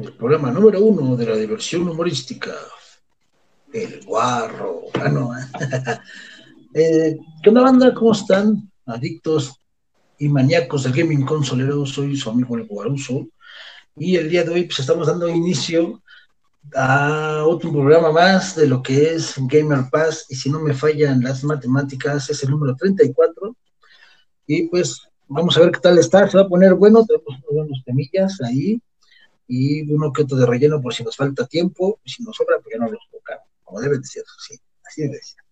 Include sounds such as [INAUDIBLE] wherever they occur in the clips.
el programa número uno de la diversión humorística, El Guarro. Ah, ¿eh? [LAUGHS] eh, ¿Qué onda, banda? ¿Cómo están? Adictos y maníacos del gaming consolero. Soy su amigo El Guaruso. Y el día de hoy, pues estamos dando inicio a otro programa más de lo que es Gamer Pass. Y si no me fallan las matemáticas, es el número 34. Y pues vamos a ver qué tal está. Se va a poner bueno. Tenemos unos buenos temillas ahí y uno que otro de relleno por si nos falta tiempo, y si nos sobra, pues ya no los tocamos, como debe de ser, sí, así debe ser.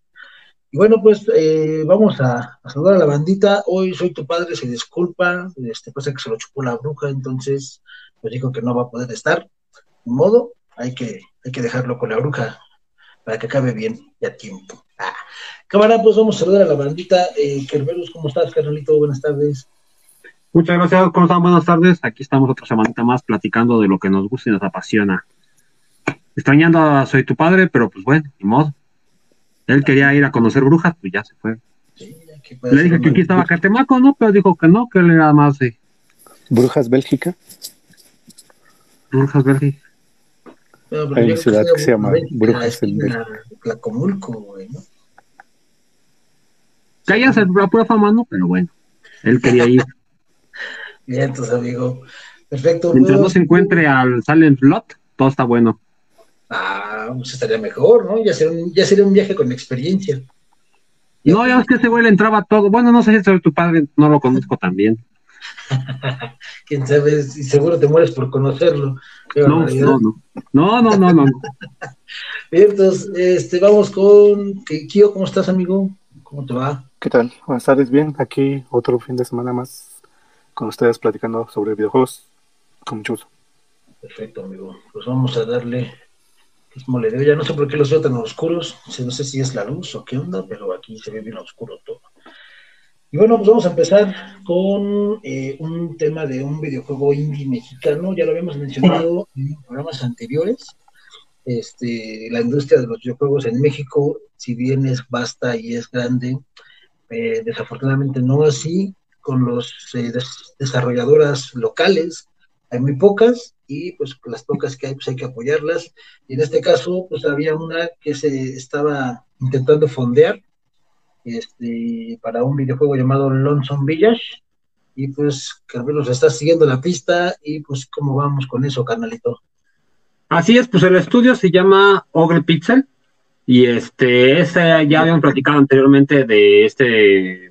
Y bueno, pues eh, vamos a, saludar a la bandita. Hoy soy tu padre, se disculpa, este pasa que se lo chupó la bruja, entonces pues dijo que no va a poder estar. De modo, hay que, hay que dejarlo con la bruja para que acabe bien y a tiempo. Ah. Cámara, pues vamos a saludar a la bandita. Eh, Kerberos, ¿cómo estás, carnalito? Buenas tardes. Muchas gracias, ¿cómo están? Buenas tardes. Aquí estamos otra semanita más platicando de lo que nos gusta y nos apasiona. Extrañando a Soy tu padre, pero pues bueno, ni modo. Él quería ir a conocer brujas, pues ya se fue. Le dije que aquí estaba Catemaco, ¿no? Pero dijo que no, que él era más de... ¿Brujas Bélgica? Brujas Bélgica. Hay una ciudad que se llama Brujas en Bélgica. Tlacomulco, güey, ¿no? La pura fama, ¿no? Pero bueno, él quería ir. Bien, entonces, amigo. Perfecto. Mientras no se encuentre al Silent Lot, todo está bueno. Ah, pues estaría mejor, ¿no? Ya sería un, ya sería un viaje con experiencia. No, ya es que ese güey le entraba todo. Bueno, no sé si tu padre, no lo conozco [LAUGHS] tan bien. Quién sabe, y seguro te mueres por conocerlo. No, no, no, no, no, no, no. [LAUGHS] Bien, entonces, este, vamos con Kio, ¿cómo estás, amigo? ¿Cómo te va? ¿Qué tal? Buenas tardes, bien. Aquí otro fin de semana más con ustedes platicando sobre videojuegos con mucho gusto. Perfecto, amigo. Pues vamos a darle mismo le Ya no sé por qué los veo tan oscuros. No sé si es la luz o qué onda, pero aquí se ve bien oscuro todo. Y bueno, pues vamos a empezar con eh, un tema de un videojuego indie mexicano. Ya lo habíamos mencionado en programas anteriores. Este, la industria de los videojuegos en México, si bien es vasta y es grande, eh, desafortunadamente no así con los eh, desarrolladoras locales, hay muy pocas y pues las pocas que hay pues hay que apoyarlas. Y en este caso pues había una que se estaba intentando fondear este, para un videojuego llamado Lonesome Village y pues Carlos está siguiendo la pista y pues cómo vamos con eso, carnalito. Así es, pues el estudio se llama Ogle Pixel y este, ese ya habían platicado anteriormente de este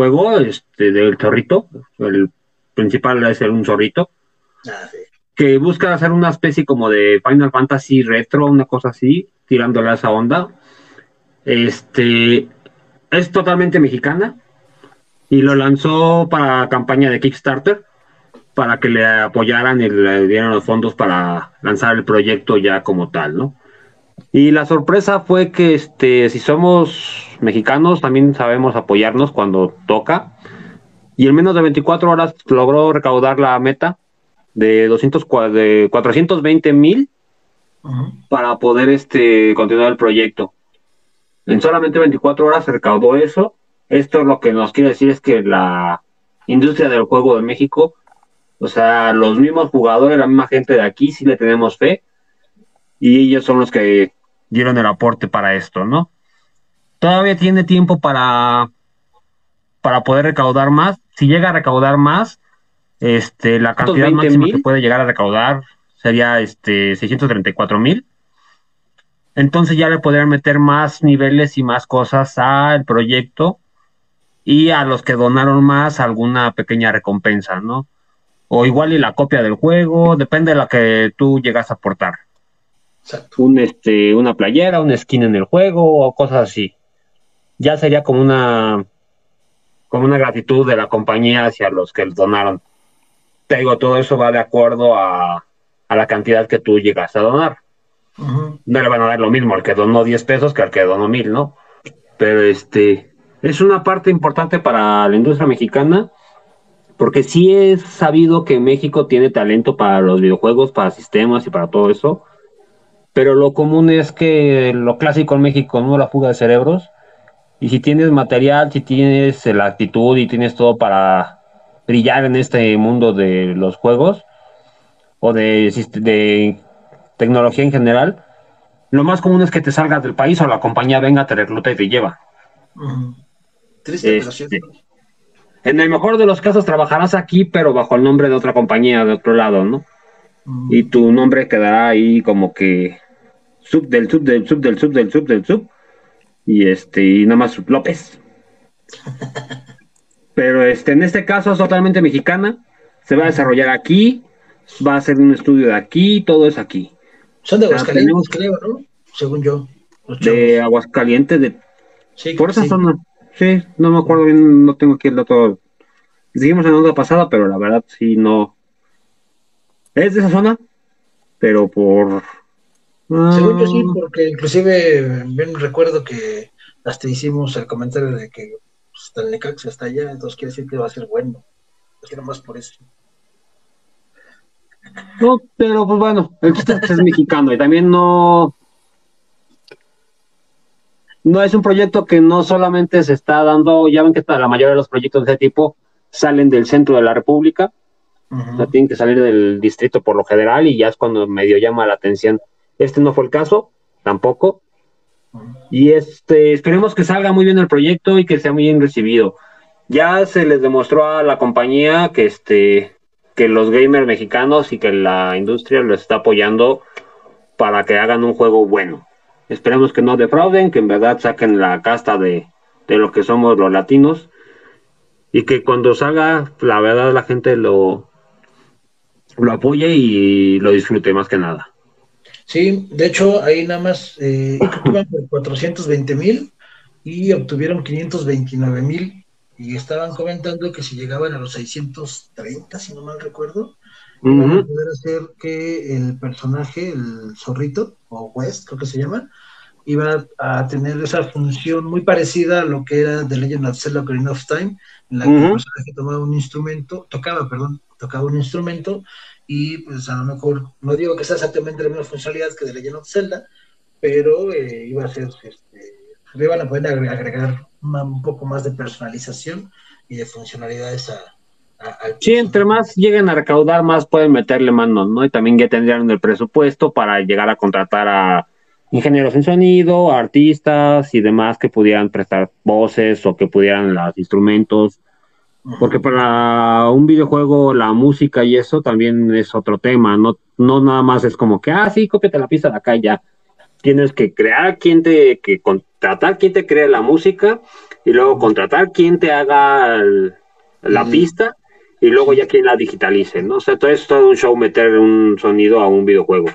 juego este, del zorrito. El principal es un zorrito. Ah, que busca hacer una especie como de Final Fantasy retro, una cosa así, tirándole a esa onda. Este es totalmente mexicana y lo lanzó para campaña de Kickstarter para que le apoyaran y le dieran los fondos para lanzar el proyecto ya como tal, ¿no? Y la sorpresa fue que este, si somos mexicanos, también sabemos apoyarnos cuando toca. Y en menos de 24 horas logró recaudar la meta de, 200, de 420 mil para poder este, continuar el proyecto. En solamente 24 horas se recaudó eso. Esto lo que nos quiere decir es que la industria del juego de México, o sea, los mismos jugadores, la misma gente de aquí, sí le tenemos fe. Y ellos son los que dieron el aporte para esto, ¿no? Todavía tiene tiempo para, para poder recaudar más. Si llega a recaudar más, este, la cantidad máxima que puede llegar a recaudar sería este 634 mil. Entonces ya le podrían meter más niveles y más cosas al proyecto y a los que donaron más alguna pequeña recompensa, ¿no? O igual y la copia del juego, depende de la que tú llegas a aportar un este una playera, un skin en el juego o cosas así. Ya sería como una como una gratitud de la compañía hacia los que donaron. Te digo, todo eso va de acuerdo a, a la cantidad que tú llegas a donar. No le van a dar lo mismo al que donó 10 pesos que al que donó mil, ¿no? Pero este es una parte importante para la industria mexicana porque sí es sabido que México tiene talento para los videojuegos, para sistemas y para todo eso pero lo común es que lo clásico en México, ¿no? La fuga de cerebros. Y si tienes material, si tienes la actitud y tienes todo para brillar en este mundo de los juegos, o de, de tecnología en general, lo más común es que te salgas del país o la compañía venga, te recluta y te lleva. Triste, este, En el mejor de los casos trabajarás aquí, pero bajo el nombre de otra compañía de otro lado, ¿no? Y tu nombre quedará ahí como que sub del sub del sub del sub del sub del sub. Y este, y nada más López. [LAUGHS] pero este, en este caso es totalmente mexicana. Se va a desarrollar aquí, va a ser un estudio de aquí, todo es aquí. Son de Aguascalientes, creo, ¿no? Según yo. De Aguascalientes, de... Sí, por esa zona. Sí, no me acuerdo bien, no tengo aquí el dato. Dijimos en la onda pasada, pero la verdad sí no. Es de esa zona, pero por. Según yo sí, ah. porque inclusive bien recuerdo que hasta hicimos el comentario de que pues, el Necaxa está allá, entonces quiere decir que va a ser bueno. Quiero más por eso. No, pero pues bueno, el es mexicano y también no. No es un proyecto que no solamente se está dando, ya ven que la mayoría de los proyectos de ese tipo salen del centro de la República, o sea, tienen que salir del distrito por lo general y ya es cuando medio llama la atención. Este no fue el caso, tampoco. Y este, esperemos que salga muy bien el proyecto y que sea muy bien recibido. Ya se les demostró a la compañía que este que los gamers mexicanos y que la industria los está apoyando para que hagan un juego bueno. Esperemos que no defrauden, que en verdad saquen la casta de, de lo que somos los latinos y que cuando salga, la verdad la gente lo, lo apoye y lo disfrute más que nada. Sí, de hecho, ahí nada más eh, iban por 420 mil y obtuvieron 529 mil. Y estaban comentando que si llegaban a los 630, si no mal recuerdo, iban a poder hacer que el personaje, el zorrito, o West, creo que se llama, iba a tener esa función muy parecida a lo que era The Legend of Zelda Ocarina of Time, en la que el personaje tomaba un instrumento, tocaba, perdón, tocaba un instrumento y pues a lo mejor, no digo que sea exactamente la misma funcionalidad que The Legend of Zelda, pero eh, iba a ser, este, le iban a poder agregar un poco más de personalización y de funcionalidades a, Sí, entre más lleguen a recaudar, más pueden meterle manos, ¿no? Y también ya tendrían el presupuesto para llegar a contratar a ingenieros en sonido, artistas y demás que pudieran prestar voces o que pudieran los instrumentos. Porque para un videojuego la música y eso también es otro tema, no, no nada más es como que, ah, sí, cópiate la pista de acá y ya tienes que crear quien te, que contratar quien te cree la música y luego contratar quien te haga la pista y luego ya quien la digitalice, ¿no? O sea, todo es todo un show meter un sonido a un videojuego.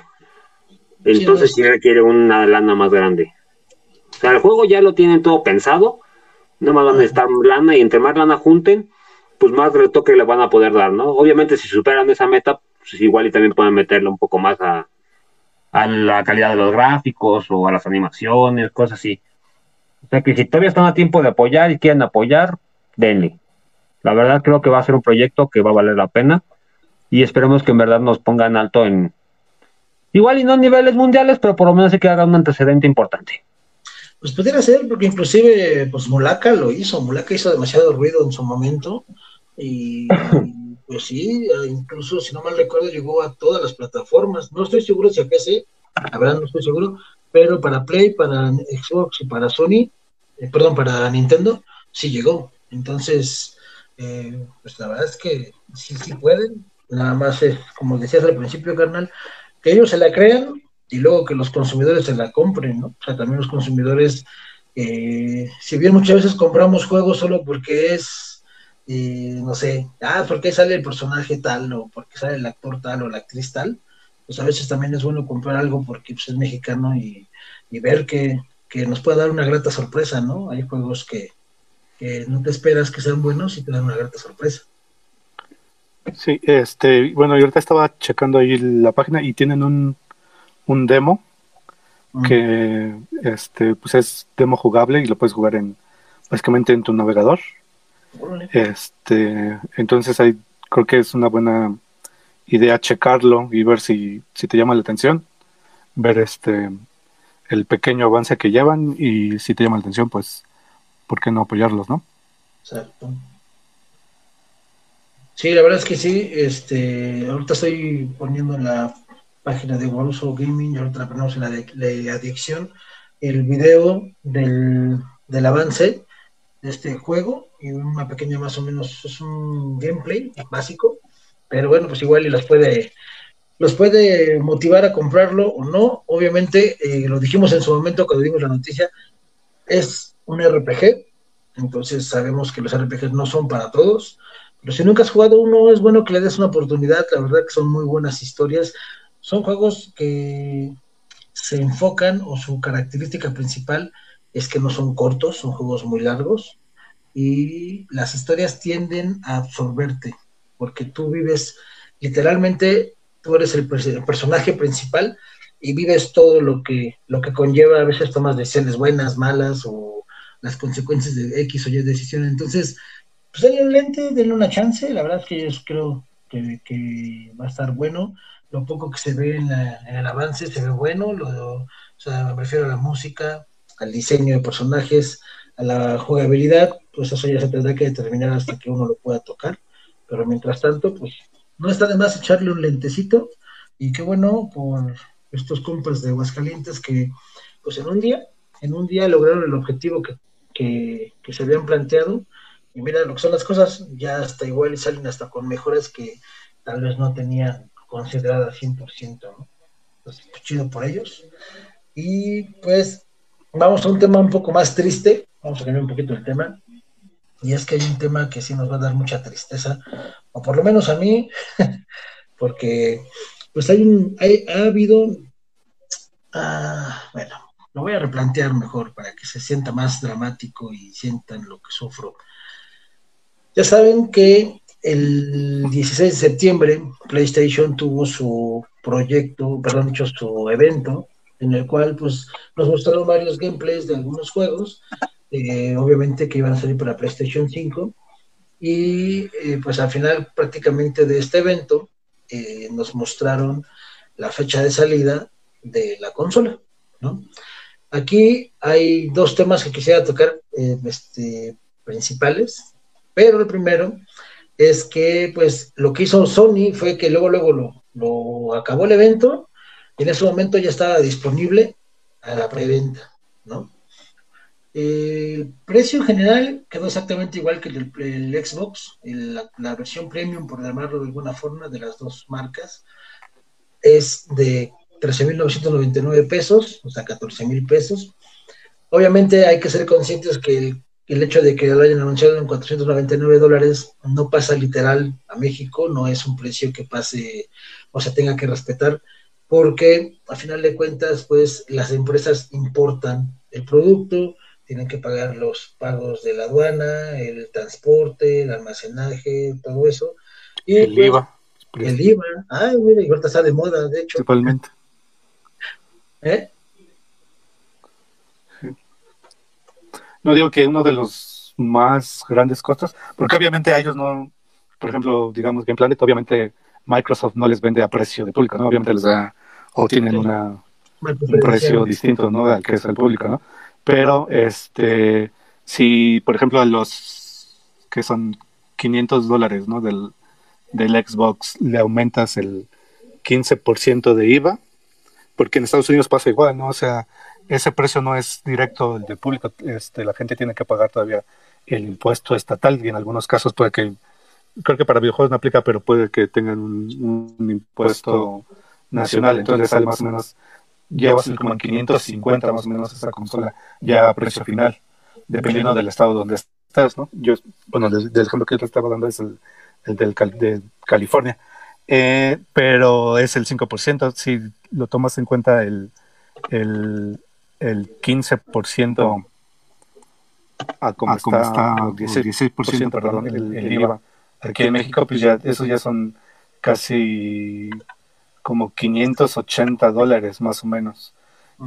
Entonces sí, requiere una lana más grande. O sea, el juego ya lo tienen todo pensado, no más van a estar lana y entre más lana junten, pues más retoque le van a poder dar, ¿no? Obviamente si superan esa meta, pues igual y también pueden meterle un poco más a, a la calidad de los gráficos o a las animaciones, cosas así. O sea que si todavía están a tiempo de apoyar y quieren apoyar, denle. La verdad creo que va a ser un proyecto que va a valer la pena y esperemos que en verdad nos pongan alto en igual y no niveles mundiales, pero por lo menos sí que haga un antecedente importante. Pues pudiera ser, porque inclusive pues Mulaka lo hizo, Mulaka hizo demasiado ruido en su momento y Pues sí, eh, incluso si no mal recuerdo llegó a todas las plataformas. No estoy seguro si a PC, la verdad no estoy seguro, pero para Play, para Xbox y para Sony, eh, perdón, para Nintendo, sí llegó. Entonces, eh, pues la verdad es que sí, sí pueden. Nada más es, como decías al principio, carnal, que ellos se la crean y luego que los consumidores se la compren, ¿no? O sea, también los consumidores, si bien muchas veces compramos juegos solo porque es y no sé, ah, ¿por qué sale el personaje tal o por qué sale el actor tal o la actriz tal? Pues a veces también es bueno comprar algo porque pues, es mexicano y, ver que, nos puede dar una grata sorpresa, ¿no? Hay juegos que, no te esperas que sean buenos y te dan una grata sorpresa. Sí, este, bueno, yo ahorita estaba checando ahí la página y tienen un, un demo que este pues es demo jugable y lo puedes jugar en básicamente en tu navegador este, entonces ahí creo que es una buena idea checarlo y ver si, si te llama la atención, ver este el pequeño avance que llevan y si te llama la atención, pues, ¿por qué no apoyarlos, no? Exacto. Sí, la verdad es que sí. Este, ahorita estoy poniendo en la página de Waruso Gaming, y ahorita la ponemos en la de, adicción, el video del, del avance este juego y una pequeña más o menos, es un gameplay básico, pero bueno, pues igual y los puede los puede motivar a comprarlo o no. Obviamente, eh, lo dijimos en su momento cuando dimos la noticia, es un RPG, entonces sabemos que los RPGs no son para todos, pero si nunca has jugado uno, es bueno que le des una oportunidad, la verdad que son muy buenas historias, son juegos que se enfocan o su característica principal es que no son cortos, son juegos muy largos y las historias tienden a absorberte, porque tú vives literalmente tú eres el, personaje principal y vives todo lo que, lo que conlleva, a veces tomas decisiones buenas, malas o las consecuencias de X o Y decisión. Entonces, pues denle un lente, denle una chance, la verdad es que yo creo que, va a estar bueno. Lo poco que se ve en, el avance se ve bueno, lo, o sea, me refiero a la música, al diseño de personajes, a la jugabilidad, pues eso ya se tendrá que determinar hasta que uno lo pueda tocar. Pero mientras tanto, pues no está de más echarle un lentecito y qué bueno por estos compas de Aguascalientes que pues en un día, en un día lograron el objetivo que, se habían planteado y mira lo que son las cosas, ya hasta igual y salen hasta con mejoras que tal vez no tenían consideradas 100%, ¿no? Pues, chido por ellos. Y pues vamos a un tema un poco más triste, vamos a cambiar un poquito el tema, y es que hay un tema que sí nos va a dar mucha tristeza, o por lo menos a mí, [LAUGHS] porque pues hay un, ha habido, ah, bueno, lo voy a replantear mejor para que se sienta más dramático y sientan lo que sufro. Ya saben que el 16 de septiembre PlayStation tuvo su proyecto, perdón, dicho su evento, en el cual pues nos mostraron varios gameplays de algunos juegos eh, obviamente que iban a salir para PlayStation 5. Y eh, pues al final prácticamente de este evento eh, nos mostraron la fecha de salida de la consola. Aquí hay dos temas que quisiera tocar este, principales, pero el primero es que pues lo que hizo Sony fue que luego luego lo, lo acabó el evento y en ese momento ya estaba disponible a la preventa, ¿no? El precio general quedó exactamente igual que el, el Xbox, la, versión premium, por llamarlo de alguna forma, de las dos marcas, es de 13.999 pesos, o sea, 14.000 pesos. Obviamente hay que ser conscientes que el, el, hecho de que lo hayan anunciado en 499 dólares no pasa literal a México, no es un precio que pase o se tenga que respetar, porque a final de cuentas, pues las empresas importan el producto, tienen que pagar los pagos de la aduana, el transporte, el almacenaje, todo eso. Y el pues, IVA. El IVA. Ay, mira, igual está de moda, de hecho. Principalmente. ¿Eh? No digo que uno de los más grandes costos, porque obviamente a ellos no, por ejemplo, digamos Game Planet, obviamente Microsoft no les vende a precio de público, ¿no? Obviamente les da, o tienen una, un precio distinto, ¿no? Al que es el público, ¿no? Pero, este, si, por ejemplo, a los que son 500 dólares, ¿no? Del, del Xbox le aumentas el 15% de IVA, porque en Estados Unidos pasa igual, ¿no? O sea, ese precio no es directo de público, este, la gente tiene que pagar todavía el impuesto estatal y en algunos casos puede que, creo que para videojuegos no aplica, pero puede que tengan un, un impuesto nacional, entonces sale más o menos llevas como en 550 más o menos esa consola ya a precio final, dependiendo del estado donde estás, ¿no? Yo, bueno, del, ejemplo que yo te estaba dando es el, el del de California, eh, pero es el 5%, si lo tomas en cuenta el, el, el 15% a como, está, 16%, perdón, el, el, IVA. Aquí en México, pues ya, eso ya son casi como 580 dólares más o menos.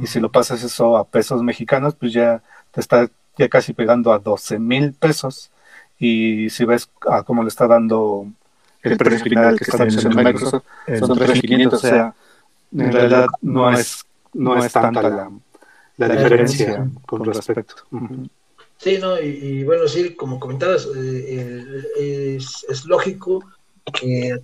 Y si lo pasas eso a pesos mexicanos, pues ya te está ya casi pegando a 12 mil pesos. Y si ves a cómo le está dando el, precio final que está en Microsoft, son 3.500. O sea, en realidad no es, no es tanta la, la diferencia con respecto. Sí, no, y, bueno, sí, como comentabas, eh, es, es, lógico que a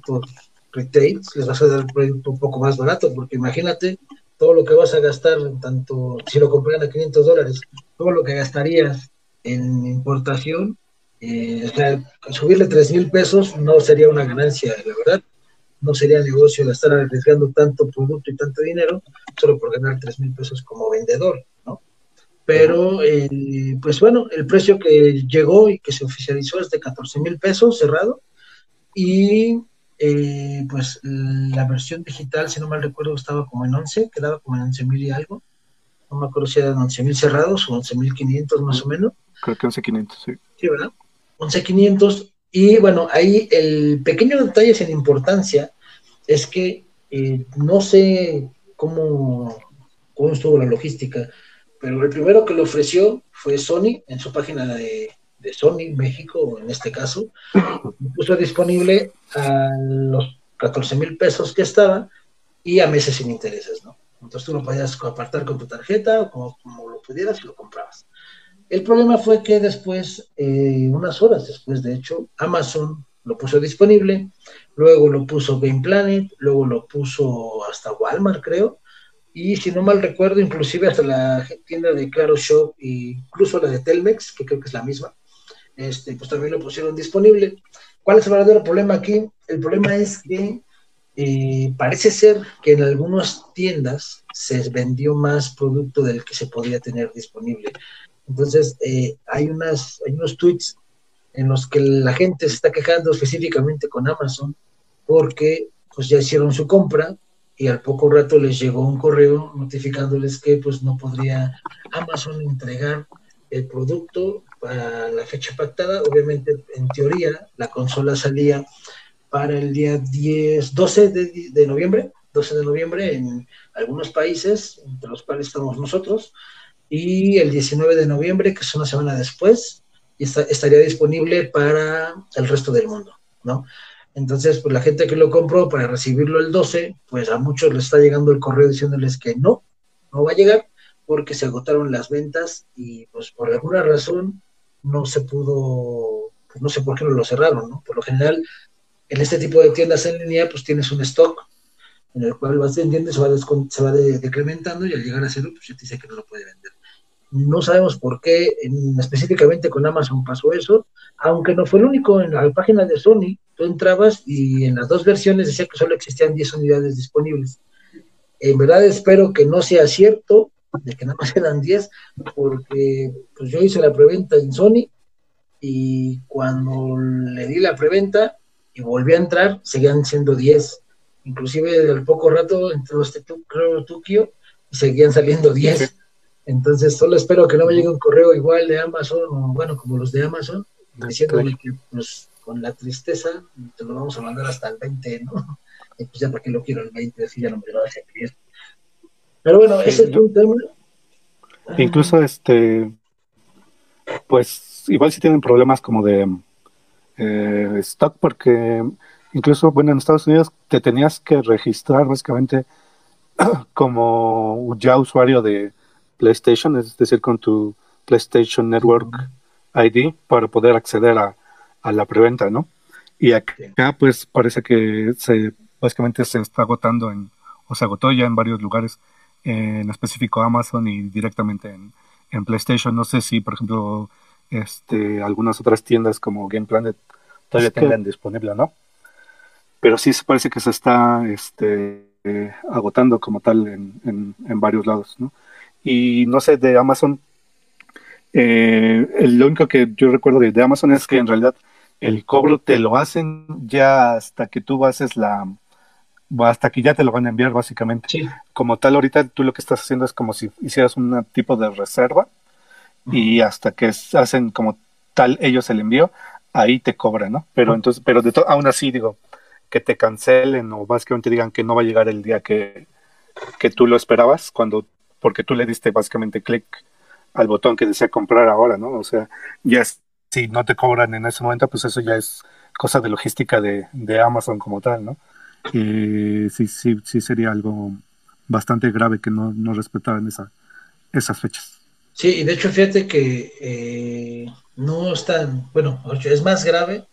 tus retails les vas a dar el producto un poco más barato, porque imagínate todo lo que vas a gastar, tanto si lo compran a 500 dólares, todo lo que gastarías en importación, eh, o sea, subirle 3 mil pesos no sería una ganancia, la verdad. No sería negocio estar arriesgando tanto producto y tanto dinero solo por ganar 3 mil pesos como vendedor, ¿no? Pero, eh, pues bueno, el precio que llegó y que se oficializó es de 14 mil pesos cerrado. Y eh, pues la versión digital, si no mal recuerdo, estaba como en 11, quedaba como en 11 mil y algo. No me acuerdo si eran 11 mil cerrados o 11 mil 500 más o menos. Creo que 11 500, sí. Sí, ¿verdad? 11 500. Y bueno, ahí el pequeño detalle sin importancia es que eh, no sé cómo, cómo estuvo la logística pero el primero que lo ofreció fue Sony en su página de, Sony México, en este caso, puso disponible a los 14 mil pesos que estaba y a meses sin intereses, ¿no? Entonces tú lo podías apartar con tu tarjeta o como, lo pudieras y lo comprabas. El problema fue que después, eh, unas horas después, de hecho, Amazon lo puso disponible, luego lo puso Game Planet, luego lo puso hasta Walmart, creo, y si no mal recuerdo, inclusive hasta la tienda de Claro Shop e incluso la de Telmex, que creo que es la misma, este, pues también lo pusieron disponible. ¿Cuál es el verdadero problema aquí? El problema es que eh, parece ser que en algunas tiendas se vendió más producto del que se podía tener disponible. Entonces, eh, hay, unas, hay unos tweets en los que la gente se está quejando específicamente con Amazon porque pues ya hicieron su compra, y al poco rato les llegó un correo notificándoles que pues no podría Amazon entregar el producto para la fecha pactada. Obviamente, en teoría, la consola salía para el día 10, 12 de, noviembre, 12 de noviembre en algunos países, entre los cuales estamos nosotros, y el 19 de noviembre, que es una semana después, estaría disponible para el resto del mundo, ¿no? Entonces, pues la gente que lo compró para recibirlo el 12, pues a muchos les está llegando el correo diciéndoles que no, no va a llegar porque se agotaron las ventas y pues por alguna razón no se pudo, pues no sé por qué no lo cerraron, ¿no? Por lo general, en este tipo de tiendas en línea, pues tienes un stock en el cual vas vendiendo se va, se va decrementando y al llegar a cero, pues ya te dice que no lo puede vender. No sabemos por qué específicamente con Amazon pasó eso, aunque no fue el único. En la página de Sony, tú entrabas y en las dos versiones decía que solo existían 10 unidades disponibles. En verdad espero que no sea cierto, de que nada más eran 10, porque pues yo hice la preventa en Sony y cuando le di la preventa y volví a entrar, seguían siendo 10. Inclusive al poco rato entró este creo, Tokio y seguían saliendo 10. Entonces, solo espero que no me llegue un correo igual de Amazon, o bueno, como los de Amazon, diciéndole que, pues, con la tristeza, te lo vamos a mandar hasta el 20, ¿no? [LAUGHS] Y pues ya, ¿para qué lo quiero el 20? Así ya no me lo vas a cliente. Pero bueno, ese es un tema. Incluso, este, pues, igual si tienen problemas como de eh, stock, porque incluso, bueno, en Estados Unidos te tenías que registrar básicamente [CLEARS THROAT] como ya usuario de PlayStation, es decir, con tu PlayStation Network ID para poder acceder a, la preventa, ¿no? Y acá pues parece que se básicamente se está agotando en, o se agotó ya en varios lugares, en específico Amazon y directamente en, PlayStation. No sé si, por ejemplo, este, algunas otras tiendas como Game Planet todavía tengan disponible, ¿no? Pero sí se parece que se está este, agotando como tal en, en varios lados, ¿no? y no sé, de Amazon, eh, lo único que yo recuerdo de, Amazon es que en realidad el cobro te lo hacen ya hasta que tú haces la, hasta que ya te lo van a enviar básicamente. Como tal, ahorita tú lo que estás haciendo es como si hicieras un tipo de reserva y hasta que hacen como tal ellos el envío, ahí te cobran, ¿no? Pero entonces, pero de aún así digo, que te cancelen o básicamente digan que no va a llegar el día que, que tú lo esperabas, cuando porque tú le diste básicamente clic al botón que desea comprar ahora, ¿no? O sea, ya si no te cobran en ese momento, pues eso ya es cosa de logística de, Amazon como tal, ¿no? Y sí, sí, sí sería algo bastante grave que no, no respetaran esa, esas fechas. Sí, y de hecho fíjate que eh, no es tan, bueno, es más grave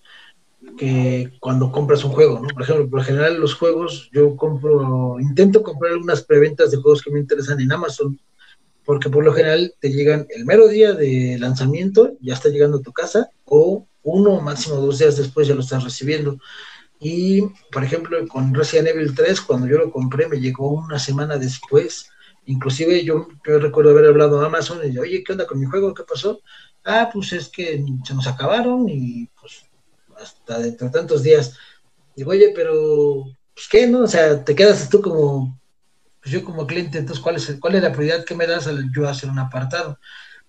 que cuando compras un juego, ¿no? Por ejemplo, por general los juegos, yo compro, intento comprar algunas preventas de juegos que me interesan en Amazon, porque por lo general te llegan el mero día de lanzamiento, ya está llegando a tu casa, o uno, máximo dos días después ya lo estás recibiendo. Y, por ejemplo, con Resident Evil 3, cuando yo lo compré, me llegó una semana después. Inclusive yo, yo recuerdo haber hablado a Amazon y dije, oye, ¿qué onda con mi juego? ¿Qué pasó? Ah, pues es que se nos acabaron y pues hasta dentro de tantos días. Digo, oye, pero, pues qué, ¿no? O sea, te quedas tú como, pues yo como cliente, entonces, ¿cuál es, cuál es la prioridad que me das al yo hacer un apartado?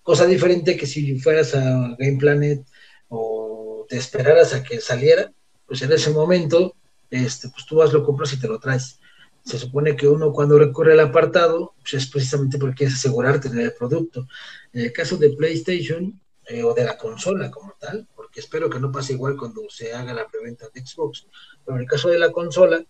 Cosa diferente que si fueras a Game Planet o te esperaras a que saliera, pues en ese momento, este, pues tú vas, lo compras y te lo traes. Se supone que uno cuando recurre al apartado, pues es precisamente porque quieres asegurar tener el producto. En el caso de PlayStation eh, o de la consola como tal, porque espero que no pase igual cuando se haga la preventa de Xbox, pero en el caso de la consola,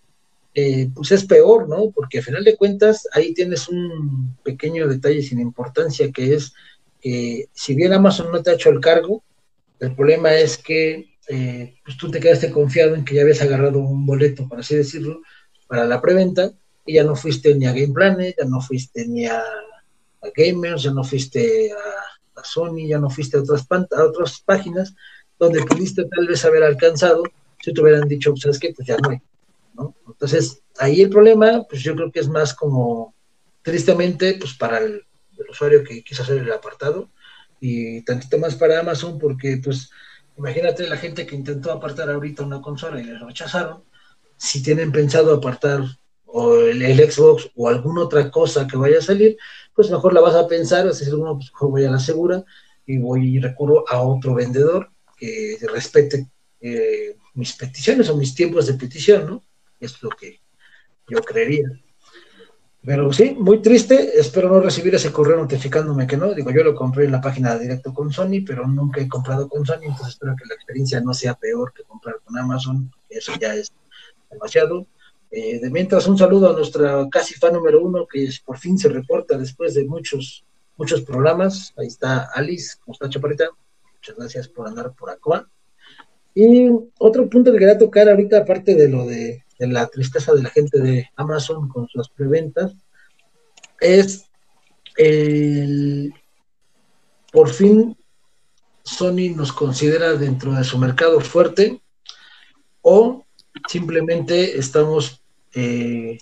eh, pues es peor, ¿no? Porque al final de cuentas ahí tienes un pequeño detalle sin importancia que es que si bien Amazon no te ha hecho el cargo, el problema es que eh, pues tú te quedaste confiado en que ya habías agarrado un boleto, por así decirlo, para la preventa, y ya no fuiste ni a Game Planet, ya no fuiste ni a, Gamers, ya no fuiste a, Sony, ya no fuiste a otras, a otras páginas donde pudiste tal vez haber alcanzado si te hubieran dicho, ¿sabes qué? Pues ya no hay, ¿no? Entonces, ahí el problema, pues yo creo que es más como, tristemente, pues para el, el usuario que quiso hacer el apartado, y tantito más para Amazon, porque pues Imagínate la gente que intentó apartar ahorita una consola y le rechazaron. Si tienen pensado apartar o el, Xbox o alguna otra cosa que vaya a salir, pues mejor la vas a pensar, es decir, bueno, pues voy a la segura y voy y recurro a otro vendedor que respete eh, mis peticiones o mis tiempos de petición, ¿no? Es lo que yo creería. Pero sí, muy triste. Espero no recibir ese correo notificándome que no. Digo, yo lo compré en la página directo con Sony, pero nunca he comprado con Sony, entonces espero que la experiencia no sea peor que comprar con Amazon. Eso ya es demasiado. Eh, de mientras, un saludo a nuestra casi fan número uno, que por fin se reporta después de muchos, muchos programas. Ahí está Alice, ¿cómo está Chaparita? Muchas gracias por andar por acá. Y otro punto que quería tocar ahorita, aparte de lo de de la tristeza de la gente de Amazon con sus preventas, es el, por fin Sony nos considera dentro de su mercado fuerte o simplemente estamos, eh,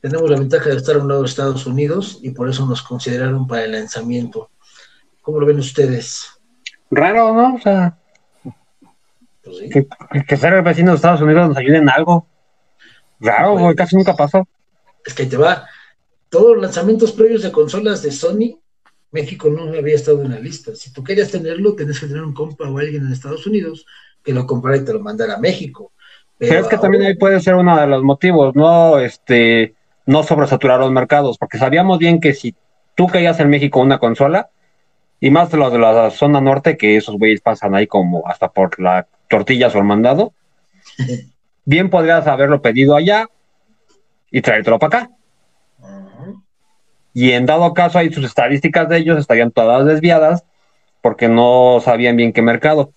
tenemos la ventaja de estar a un lado de Estados Unidos y por eso nos consideraron para el lanzamiento. ¿Cómo lo ven ustedes? Raro, ¿no? O sea, pues que, que ser vecino de Estados Unidos nos ayude en algo. Claro, casi nunca pasó. Es que ahí te va. Todos los lanzamientos previos de consolas de Sony, México no había estado en la lista. Si tú querías tenerlo, tenías que tener un compa o alguien en Estados Unidos que lo comprara y te lo mandara a México. Pero, es que también ahí puede ser uno de los motivos, no este no sobresaturar los mercados, porque sabíamos bien que si tú querías en México una consola, y más de los de la zona norte, que esos güeyes pasan ahí como hasta por la tortilla o el mandado, [LAUGHS] bien podrías haberlo pedido allá y traértelo para acá. Y en dado caso, ahí sus estadísticas de ellos estarían todas desviadas porque no sabían bien qué mercado.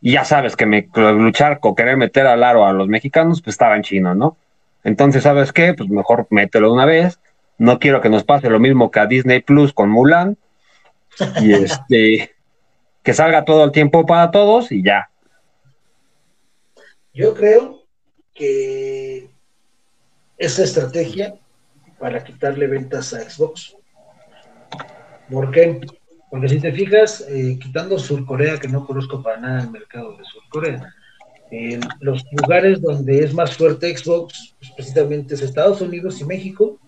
Y ya sabes que me, luchar con querer meter al aro a los mexicanos, pues estaba en China, ¿no? Entonces, ¿sabes qué? Pues mejor mételo una vez. No quiero que nos pase lo mismo que a Disney Plus con Mulan. Y [LAUGHS] este, que salga todo el tiempo para todos y ya. Yo creo que esa estrategia para quitarle ventas a Xbox. ¿Por qué? Porque si te fijas, eh, quitando Surcorea, que no conozco para nada el mercado de Surcorea, los lugares donde es más fuerte Xbox, pues, precisamente es Estados Unidos y México,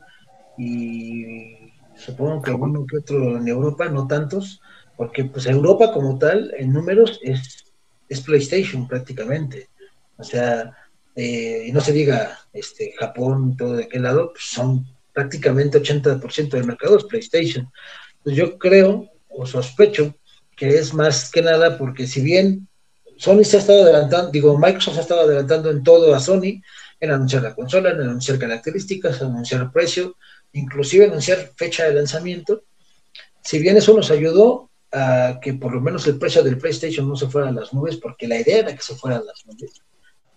y supongo que alguno que otro en Europa, no tantos, porque pues Europa como tal, en números, es, es PlayStation prácticamente. O sea, eh, y no se diga este, Japón, todo de aquel lado, pues son prácticamente 80% del mercado es PlayStation. Pues yo creo o sospecho que es más que nada porque si bien Sony se ha estado adelantando, digo, Microsoft se ha estado adelantando en todo a Sony, en anunciar la consola, en anunciar características, en anunciar precio, inclusive anunciar fecha de lanzamiento. Si bien eso nos ayudó a que por lo menos el precio del PlayStation no se fuera a las nubes, porque la idea era que se fuera a las nubes,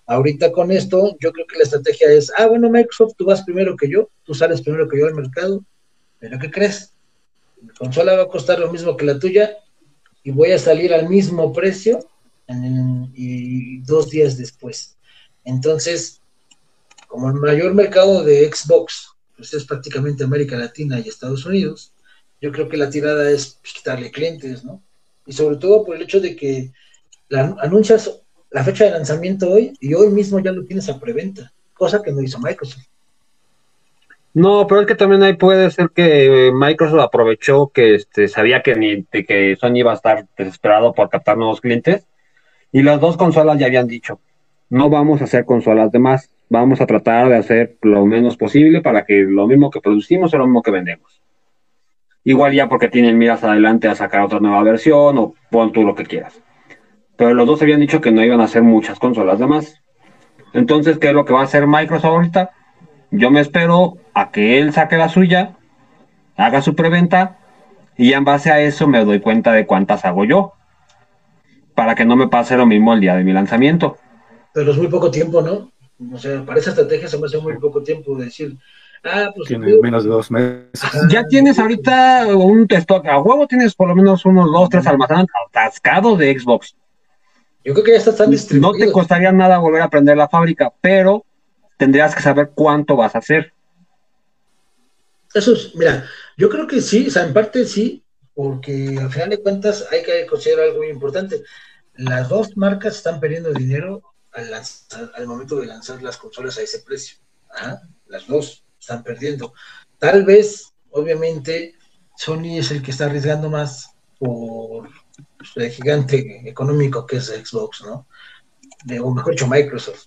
Ahorita con esto, yo creo que la estrategia es, ah, bueno, Microsoft, tú vas primero que yo, tú sales primero que yo al mercado, pero ¿qué crees? Mi consola va a costar lo mismo que la tuya y voy a salir al mismo precio y dos días después. Entonces, como el mayor mercado de Xbox pues es prácticamente América Latina y Estados Unidos, yo creo que la tirada es pues, quitarle clientes, ¿no? Y sobre todo por el hecho de que la, anuncias la fecha de lanzamiento hoy y hoy mismo ya lo tienes a preventa, cosa que no hizo Microsoft. No, pero es que también ahí puede ser que Microsoft aprovechó que este, sabía que, ni, que Sony iba a estar desesperado por captar nuevos clientes y las dos consolas ya habían dicho, no vamos a hacer consolas de más, vamos a tratar de hacer lo menos posible para que lo mismo que producimos sea lo mismo que vendemos. Igual ya porque tienen miras adelante a sacar otra nueva versión o pon tú lo que quieras. Pero los dos habían dicho que no iban a hacer muchas consolas de más. Entonces, ¿qué es lo que va a hacer Microsoft ahorita? Yo me espero a que él saque la suya, haga su preventa y en base a eso me doy cuenta de cuántas hago yo. Para que no me pase lo mismo el día de mi lanzamiento. Pero es muy poco tiempo, ¿no? O sea, para esa estrategia se me hace muy poco tiempo de decir, ah, pues. Tiene menos de dos meses. Ya tienes ahorita un stock, a huevo tienes por lo menos unos dos, tres almacenes atascados de Xbox. Yo creo que ya están distribuidos. No te costaría nada volver a aprender la fábrica, pero tendrías que saber cuánto vas a hacer. Eso es, mira, yo creo que sí, o sea, en parte sí, porque al final de cuentas hay que considerar algo muy importante. Las dos marcas están perdiendo dinero al, momento de lanzar las consolas a ese precio. ¿ah? Las dos están perdiendo. Tal vez, obviamente, Sony es el que está arriesgando más por el gigante económico que es Xbox, ¿no? O mejor dicho, Microsoft.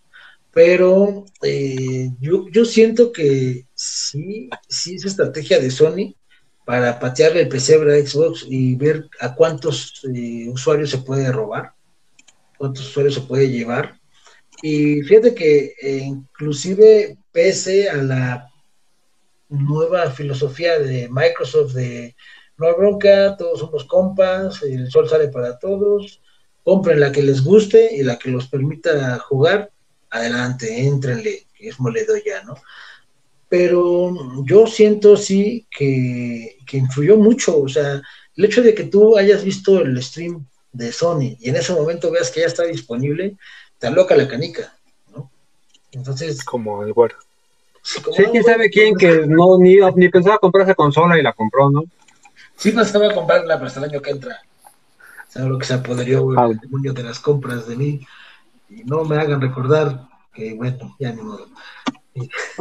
Pero eh, yo, yo siento que sí, sí es estrategia de Sony para patearle el pesebre a Xbox y ver a cuántos eh, usuarios se puede robar, cuántos usuarios se puede llevar y fíjate que eh, inclusive pese a la nueva filosofía de Microsoft de no hay bronca, todos somos compas, el sol sale para todos, compren la que les guste y la que los permita jugar, adelante, entrenle, que es moledo ya, ¿no? Pero yo siento sí que, que influyó mucho, o sea, el hecho de que tú hayas visto el stream de Sony y en ese momento veas que ya está disponible, te loca la canica, ¿no? Entonces. Como el güero. Sí, quién sabe quién que no ni, ni pensaba comprar esa consola y la compró, ¿no? Sí pensaba comprarla, pero hasta el año que entra. ¿Sabes lo que se apoderió el ah. demonio de las compras de mí? Y no me hagan recordar que, bueno, ya ni modo.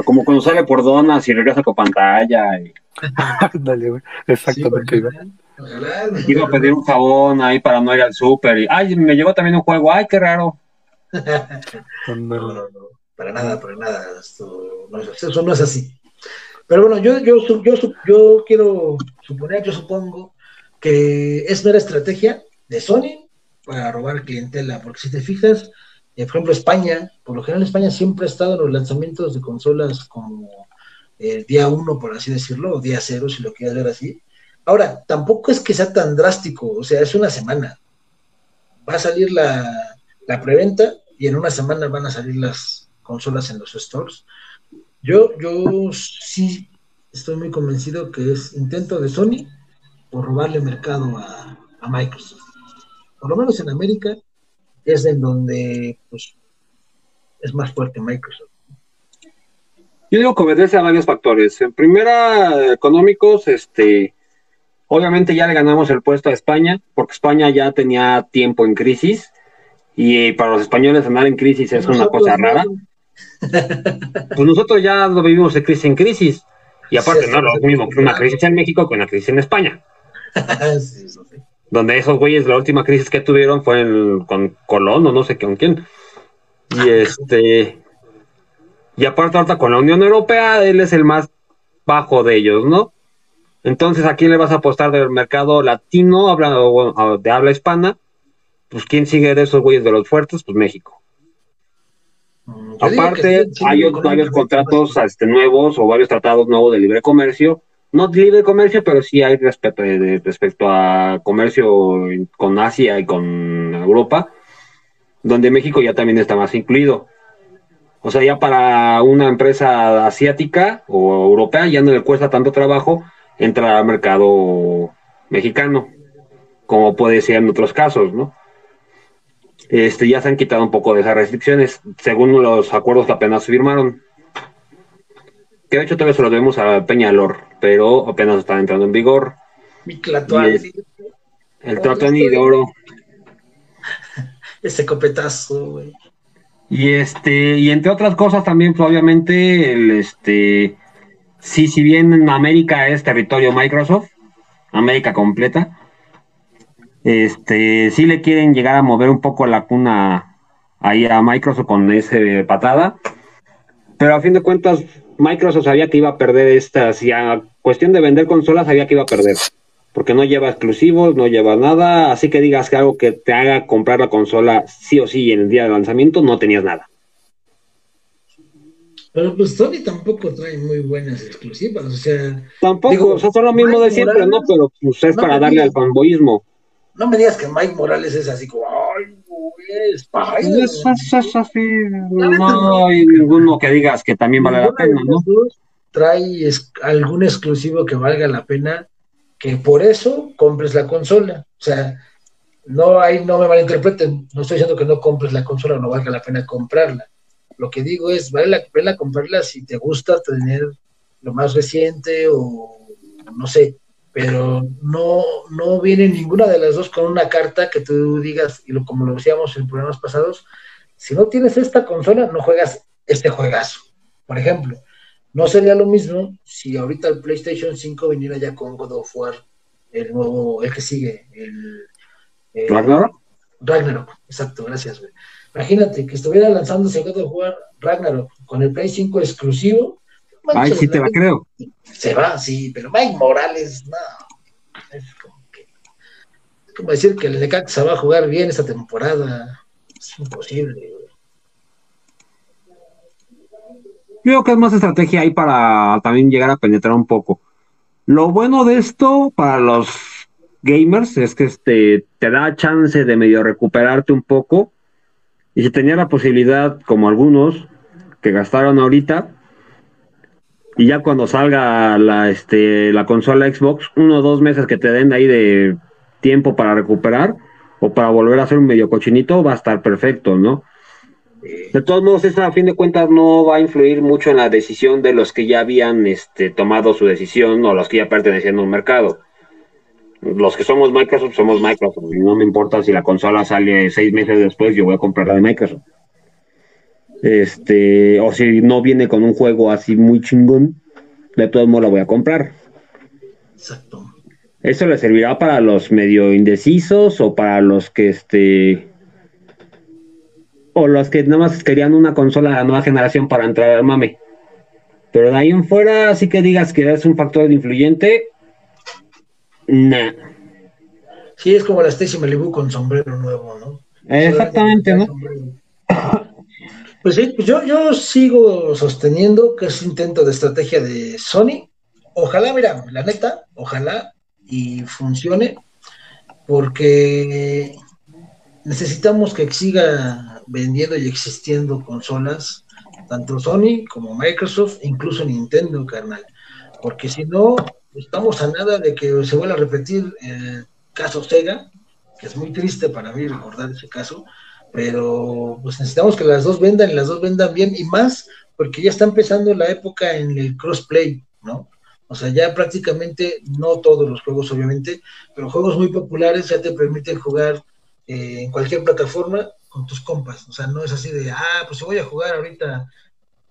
Como cuando sale por donas y regresa con pantalla. Y... [LAUGHS] Dale, güey. Exactamente. Iba a pedir un jabón ahí para no ir al súper. Y, ay, me llegó también un juego. Ay, qué raro. no, para nada, para nada. eso no es así. Pero bueno, yo, yo, yo, yo quiero suponer, yo supongo que es mera estrategia de Sony para robar clientela, porque si te fijas, eh, por ejemplo, España, por lo general España siempre ha estado en los lanzamientos de consolas como el día uno, por así decirlo, o día cero, si lo quieres ver así. Ahora, tampoco es que sea tan drástico, o sea, es una semana. Va a salir la, la preventa y en una semana van a salir las consolas en los stores. Yo, yo sí estoy muy convencido que es intento de Sony por robarle mercado a, Microsoft. Por lo menos en América es en donde pues, es más fuerte Microsoft. Yo digo que obedece a varios factores. En primera, económicos, este, obviamente ya le ganamos el puesto a España, porque España ya tenía tiempo en crisis y para los españoles andar en crisis es una cosa rara. [LAUGHS] Pues nosotros ya lo vivimos de crisis en crisis. Y aparte, no lo mismo que una crisis en México con una crisis en España. [LAUGHS] Donde esos güeyes, la última crisis que tuvieron fue con Colón o no sé con quién. Y este. Y aparte, ahorita con la Unión Europea, él es el más bajo de ellos, ¿no? Entonces, ¿a quién le vas a apostar del mercado latino, de habla hispana? pues ¿quién sigue de esos güeyes de los fuertes? Pues México. Aparte, hay varios contratos este, nuevos o varios tratados nuevos de libre comercio. No libre comercio, pero sí hay respecto, de, respecto a comercio con Asia y con Europa, donde México ya también está más incluido. O sea, ya para una empresa asiática o europea ya no le cuesta tanto trabajo entrar al mercado mexicano, como puede ser en otros casos, ¿no? Este, ya se han quitado un poco de esas restricciones, según los acuerdos que apenas firmaron. Que de hecho todavía se lo debemos a Peñalor, pero apenas están entrando en vigor. Mi clatual, el de oro. Ese copetazo, güey. Y este, y entre otras cosas también, pues, obviamente, el este, sí, si bien América es territorio Microsoft, América completa, este, sí le quieren llegar a mover un poco la cuna ahí a Microsoft con ese patada, pero a fin de cuentas, Microsoft sabía que iba a perder esta, si a cuestión de vender consolas sabía que iba a perder porque no lleva exclusivos, no lleva nada, así que digas que algo que te haga comprar la consola sí o sí en el día de lanzamiento, no tenías nada. Pero pues Sony tampoco trae muy buenas exclusivas, o sea... Tampoco, o sea, son lo mismo de siempre, ¿no? Pero pues es para darle al fanboyismo. No me digas que Mike Morales es así como, ay, es así, no hay ninguno que digas que también vale la pena, ¿no? Trae algún exclusivo que valga la pena que por eso compres la consola. O sea, no hay, no me malinterpreten, no estoy diciendo que no compres la consola, no valga la pena comprarla. Lo que digo es, vale la pena comprarla si te gusta tener lo más reciente o no sé, pero no, no viene ninguna de las dos con una carta que tú digas, y lo, como lo decíamos en programas pasados, si no tienes esta consola, no juegas este juegazo. Por ejemplo, no sería lo mismo si ahorita el PlayStation 5 viniera ya con God of War, el nuevo, el que sigue, el... ¿Ragnarok? Ragnarok, exacto, gracias, güey. Imagínate que estuviera lanzándose God of War Ragnarok con el Play 5 exclusivo. Ay, sí te la creo. Se va, sí, pero Mike Morales, no. Es como que. Es como decir que el Necaxa va a jugar bien esta temporada. Es imposible, güey. Creo que es más estrategia ahí para también llegar a penetrar un poco. Lo bueno de esto para los gamers es que este te da chance de medio recuperarte un poco. Y si tenía la posibilidad, como algunos que gastaron ahorita, y ya cuando salga la, este, la consola Xbox, uno o dos meses que te den ahí de tiempo para recuperar o para volver a hacer un medio cochinito, va a estar perfecto, ¿no? De todos modos, eso a fin de cuentas no va a influir mucho en la decisión de los que ya habían este, tomado su decisión o los que ya pertenecían a un mercado. Los que somos Microsoft somos Microsoft. No me importa si la consola sale seis meses después, yo voy a comprar la de Microsoft. Este, o si no viene con un juego así muy chingón, de todos modos la voy a comprar. Exacto. Eso le servirá para los medio indecisos o para los que este o los que nada más querían una consola de la nueva generación para entrar al mame. Pero de ahí en fuera, sí que digas que es un factor influyente, nah. Sí, es como la Stacy Malibu con sombrero nuevo, ¿no? Exactamente, ¿no? Pues sí, yo, yo sigo sosteniendo que es intento de estrategia de Sony. Ojalá, mira, la neta, ojalá y funcione, porque necesitamos que siga vendiendo y existiendo consolas, tanto Sony como Microsoft, incluso Nintendo, carnal. Porque si no, estamos a nada de que se vuelva a repetir el caso Sega, que es muy triste para mí recordar ese caso, pero pues necesitamos que las dos vendan y las dos vendan bien y más porque ya está empezando la época en el crossplay, ¿no? O sea, ya prácticamente, no todos los juegos obviamente, pero juegos muy populares ya te permiten jugar eh, en cualquier plataforma con tus compas. O sea, no es así de, ah, pues si voy a jugar ahorita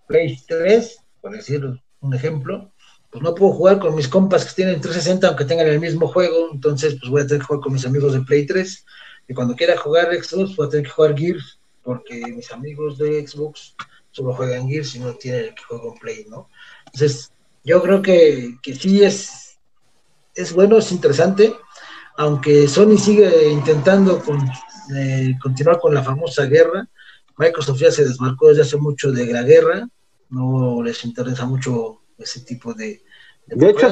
Play 3, por decir un ejemplo, pues no puedo jugar con mis compas que tienen 360 aunque tengan el mismo juego, entonces pues voy a tener que jugar con mis amigos de Play 3 y cuando quiera jugar Xbox voy a tener que jugar Gears porque mis amigos de Xbox solo juegan Gears y no tienen el que juego en Play, ¿no? Entonces, yo creo que, que sí es, es bueno, es interesante, aunque Sony sigue intentando con continuar con la famosa guerra. Microsoft ya se desmarcó desde hace mucho de la guerra, no les interesa mucho ese tipo de... De, hecho,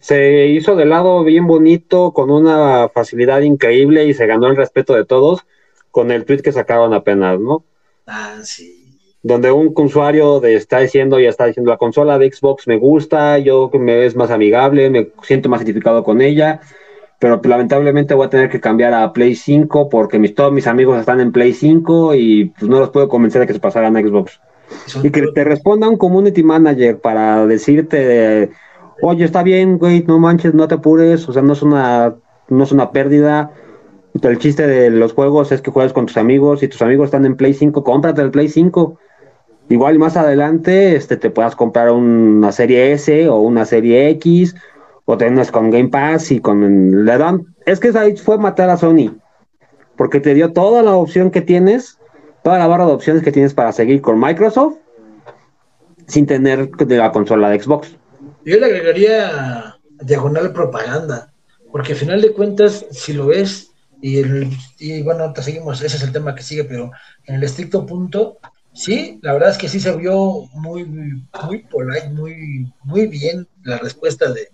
se, hizo de lado bien bonito, con una facilidad increíble y se ganó el respeto de todos con el tweet que sacaron apenas, ¿no? Ah, sí. donde un usuario de, está diciendo, ya está diciendo, la consola de Xbox me gusta, yo me es más amigable, me siento más identificado con ella, pero lamentablemente voy a tener que cambiar a Play 5 porque mis, todos mis amigos están en Play 5 y pues no los puedo convencer de que se pasaran a Xbox. Y que te responda un community manager para decirte, oye, está bien, güey, no manches, no te apures, o sea, no es una, no es una pérdida. El chiste de los juegos es que juegas con tus amigos y tus amigos están en Play 5, cómprate el Play 5. Igual más adelante este, te puedas comprar una serie S o una serie X o tenés con Game Pass y con le dan, es que ahí fue matar a Sony, porque te dio toda la opción que tienes, toda la barra de opciones que tienes para seguir con Microsoft sin tener la consola de Xbox. Yo le agregaría diagonal propaganda, porque al final de cuentas, si lo ves, y, el, y bueno, te seguimos, ese es el tema que sigue, pero en el estricto punto, sí, la verdad es que sí se vio muy, muy polite, muy, muy bien la respuesta de,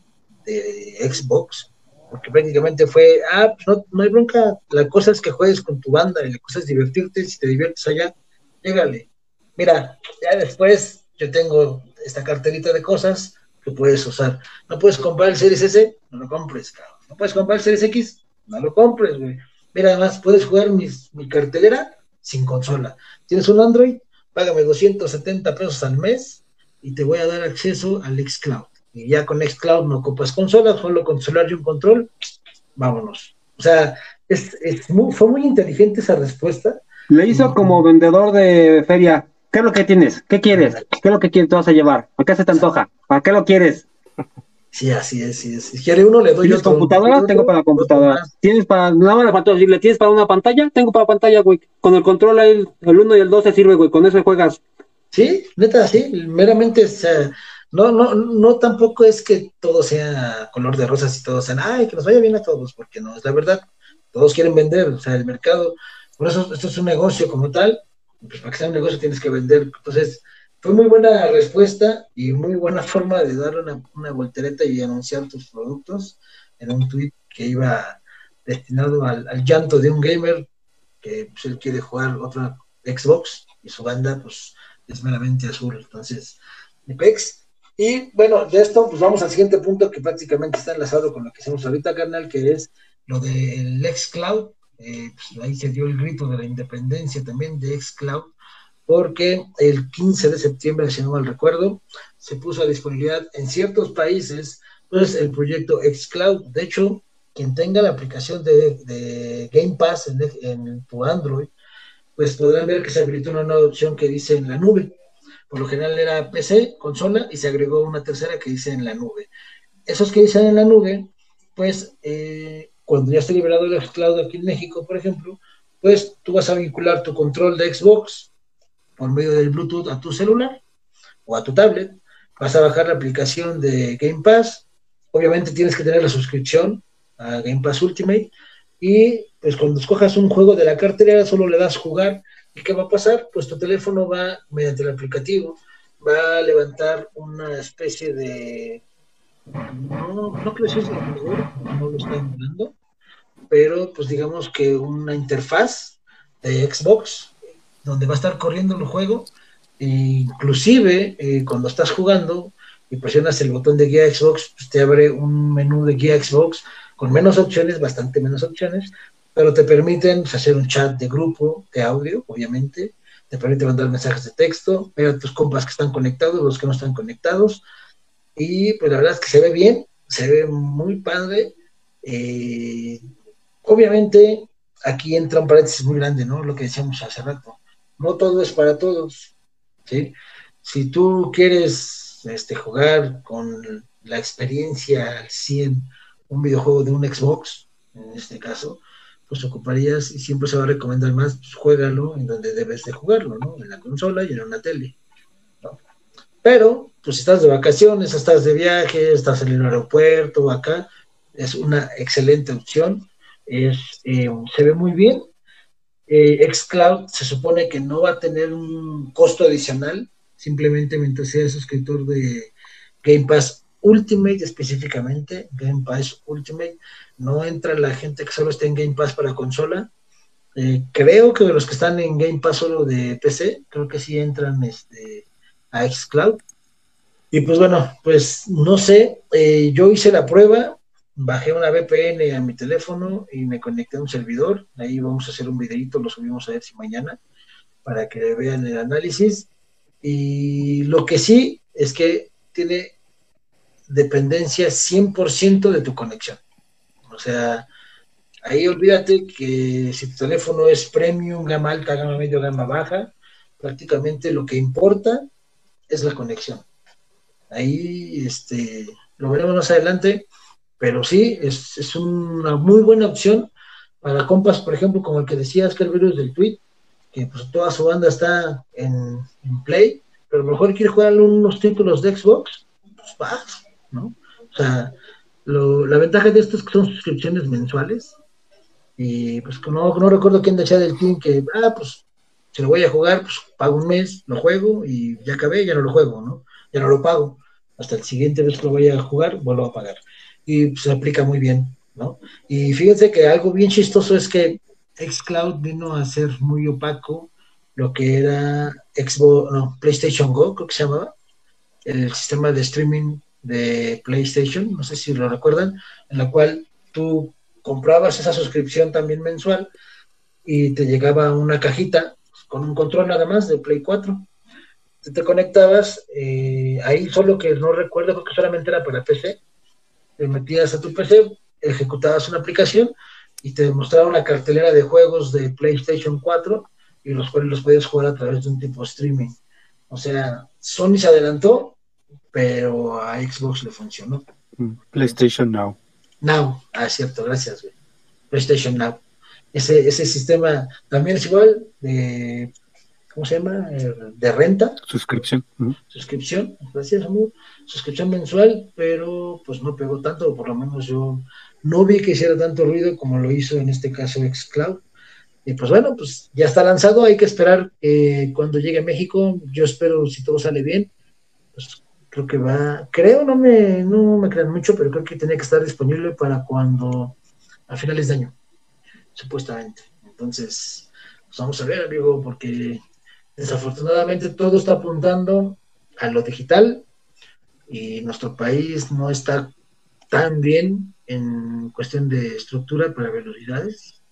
Xbox, porque prácticamente fue, ah, pues no, no, hay bronca, la cosa es que juegues con tu banda y la cosa es divertirte, si te diviertes allá, llégale. Mira, ya después yo tengo esta carterita de cosas puedes usar. No puedes comprar el Series S, no lo compres, cabrón. No puedes comprar el Series X, no lo compres, güey. Mira, además puedes jugar mis, mi cartelera sin consola. ¿Tienes un Android? Págame 270 pesos al mes y te voy a dar acceso al Xcloud y ya con Xcloud no ocupas consola, solo con celular y un control, vámonos. O sea, es, fue muy inteligente esa respuesta. Le hizo como vendedor de feria. ¿Qué es lo que tienes? ¿Qué quieres? ¿Qué es lo que quieres, te vas a llevar? ¿A qué se te antoja? ¿Para qué lo quieres? Sí, así es, sí es. Si quiere uno, le doy ¿Tienes computadora? Tengo para la computadora. ¿Tienes para, nada más le ¿tienes para una pantalla? Tengo para pantalla, güey. Con el control el, el 1 y el 2 se sirve, güey. Con eso juegas. Sí, neta, sí. Meramente, o no, no, no tampoco es que todo sea color de rosas y todos sean, ay, que nos vaya bien a todos, porque no, es la verdad, todos quieren vender, o sea, el mercado, por eso esto es un negocio como tal, pues para que sea un negocio tienes que vender, entonces fue muy buena respuesta y muy buena [LAUGHS] forma de dar una, voltereta y anunciar tus productos en un tweet que iba destinado al, llanto de un gamer que pues, él quiere jugar otra Xbox y su banda pues es meramente azul, entonces Apex. Y bueno, de esto, pues vamos al siguiente punto que prácticamente está enlazado con lo que hacemos ahorita, carnal, que es lo del Xcloud. Eh, pues ahí se dio el grito de la independencia también de Xcloud, porque el 15 de septiembre, si no mal recuerdo, se puso a disponibilidad en ciertos países pues, el proyecto Xcloud. De hecho, quien tenga la aplicación de, Game Pass en, tu Android, pues podrán ver que se habilitó una nueva opción que dice en la nube por lo general era PC, consola, y se agregó una tercera que dice en la nube. Esos que dicen en la nube, pues eh, cuando ya esté liberado el cloud aquí en México, por ejemplo, pues tú vas a vincular tu control de Xbox por medio del Bluetooth a tu celular o a tu tablet, vas a bajar la aplicación de Game Pass, obviamente tienes que tener la suscripción a Game Pass Ultimate y pues cuando escojas un juego de la cartera solo le das jugar ¿Y qué va a pasar? Pues tu teléfono va, mediante el aplicativo, va a levantar una especie de... No, no creo que sea no lo está hablando, pero pues digamos que una interfaz de Xbox donde va a estar corriendo el juego, e inclusive eh, cuando estás jugando y presionas el botón de guía Xbox, pues te abre un menú de guía Xbox con menos opciones, bastante menos opciones, pero te permiten hacer un chat de grupo, de audio, obviamente, te permite mandar mensajes de texto, ver a tus compas que están conectados, los que no están conectados, y pues la verdad es que se ve bien, se ve muy padre. Eh, obviamente, aquí entra un paréntesis muy grande, ¿no? Lo que decíamos hace rato. No todo es para todos. Si tú quieres este, jugar con la experiencia al 100, un videojuego de un Xbox, en este caso, pues ocuparías y siempre se va a recomendar más, pues juégalo en donde debes de jugarlo, ¿no? En la consola y en una tele. Pero, pues si estás de vacaciones, estás de viaje, estás en el aeropuerto, acá, es una excelente opción. Es, eh, se ve muy bien. Eh, Xcloud se supone que no va a tener un costo adicional, simplemente mientras seas suscriptor de Game Pass Ultimate específicamente, Game Pass Ultimate, no entra la gente que solo esté en Game Pass para consola, Eh, creo que los que están en Game Pass solo de PC, creo que sí entran este, a Xcloud. Y pues bueno, pues no sé, eh, yo hice la prueba, bajé una VPN a mi teléfono y me conecté a un servidor. Ahí vamos a hacer un videito, lo subimos a si mañana, para que vean el análisis. Y lo que sí es que tiene dependencia 100% de tu conexión. O sea, ahí olvídate que si tu teléfono es premium, gama alta, gama media, gama baja, prácticamente lo que importa es la conexión. Ahí este, lo veremos más adelante, pero sí, es, una muy buena opción para compas, por ejemplo, como el que decías, que el virus del tweet, que pues toda su banda está en, Play, pero a lo mejor quiere jugar unos títulos de Xbox, pues vas, ¿no? O sea, la ventaja de esto es que son suscripciones mensuales. Y pues no, no recuerdo quién decía del team que, ah, pues si lo voy a jugar, pues pago un mes, lo juego y ya acabé, ya no lo juego, ¿no? Ya no lo pago. Hasta el siguiente vez que lo voy a jugar, vuelvo a pagar. Y pues, se aplica muy bien, ¿no? Y fíjense que algo bien chistoso es que Xcloud vino a ser muy opaco lo que era Xbox, no, PlayStation Go, creo que se llamaba, el sistema de streaming de PlayStation, no sé si lo recuerdan, en la cual tú comprabas esa suscripción también mensual y te llegaba una cajita con un control nada más de Play 4. Te, conectabas, eh, ahí solo que no recuerdo, porque solamente era para PC, te metías a tu PC, ejecutabas una aplicación y te mostraba una cartelera de juegos de PlayStation 4 y los cuales los podías jugar a través de un tipo streaming. O sea, Sony se adelantó pero a Xbox le funcionó. Mm, PlayStation Now. Now, ah, cierto, gracias, PlayStation Now. Ese, ese sistema también es igual de, ¿cómo se llama? Eh, de renta. Suscripción. Suscripción, gracias, amigo. Suscripción mensual, pero pues no pegó tanto, por lo menos yo no vi que hiciera tanto ruido como lo hizo en este caso Xcloud. Y pues bueno, pues ya está lanzado, hay que esperar cuando llegue a México. Yo espero, si todo sale bien, pues creo que va, creo, no me, no me crean mucho, pero creo que tiene que estar disponible para cuando, a finales de año, supuestamente. Entonces, pues vamos a ver, amigo, porque desafortunadamente todo está apuntando a lo digital y nuestro país no está tan bien en cuestión de estructura para velocidades.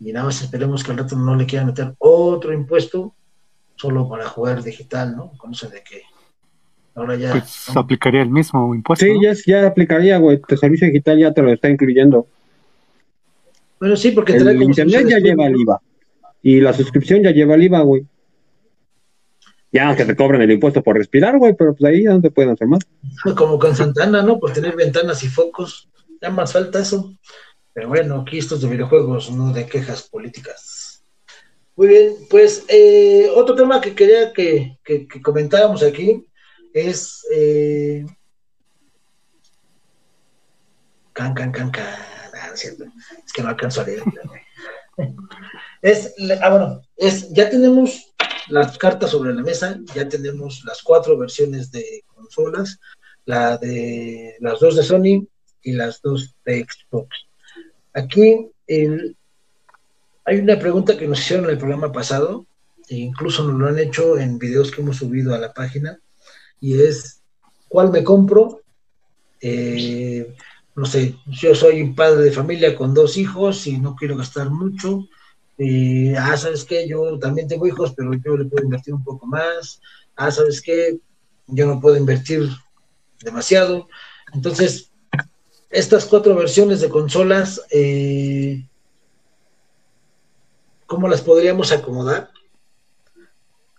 Y nada más esperemos que al rato no le quieran meter otro impuesto solo para jugar digital, ¿no? Con eso de que Ahora ya. Pues aplicaría el mismo impuesto. Sí, ya, ya aplicaría, güey. Tu servicio digital ya te lo está incluyendo. Bueno, sí, porque el internet ya lleva el IVA. Y la suscripción ya lleva el IVA, güey. Ya que te cobren el impuesto por respirar, güey, pero pues ahí ya no te pueden hacer más. Como con Santana, ¿no? Por tener ventanas y focos. Ya más falta eso. Pero bueno, aquí estos de videojuegos, no de quejas políticas. Muy bien, pues eh, otro tema que quería que, que comentáramos aquí es eh, can, can, can, can. Ah, es, que no alcanzo a leer. [LAUGHS] es, ah, bueno, es, ya tenemos las cartas sobre la mesa, ya tenemos las cuatro versiones de consolas, la de las dos de Sony y las dos de Xbox. Aquí hay una pregunta que nos hicieron en el programa pasado, e incluso nos lo han hecho en videos que hemos subido a la página, y es cuál me compro. Eh, no sé, yo soy un padre de familia con dos hijos y no quiero gastar mucho. Eh, ah, ¿sabes qué? Yo también tengo hijos, pero yo le puedo invertir un poco más. Ah, ¿sabes qué? Yo no puedo invertir demasiado. Entonces, estas cuatro versiones de consolas, eh, ¿cómo las podríamos acomodar?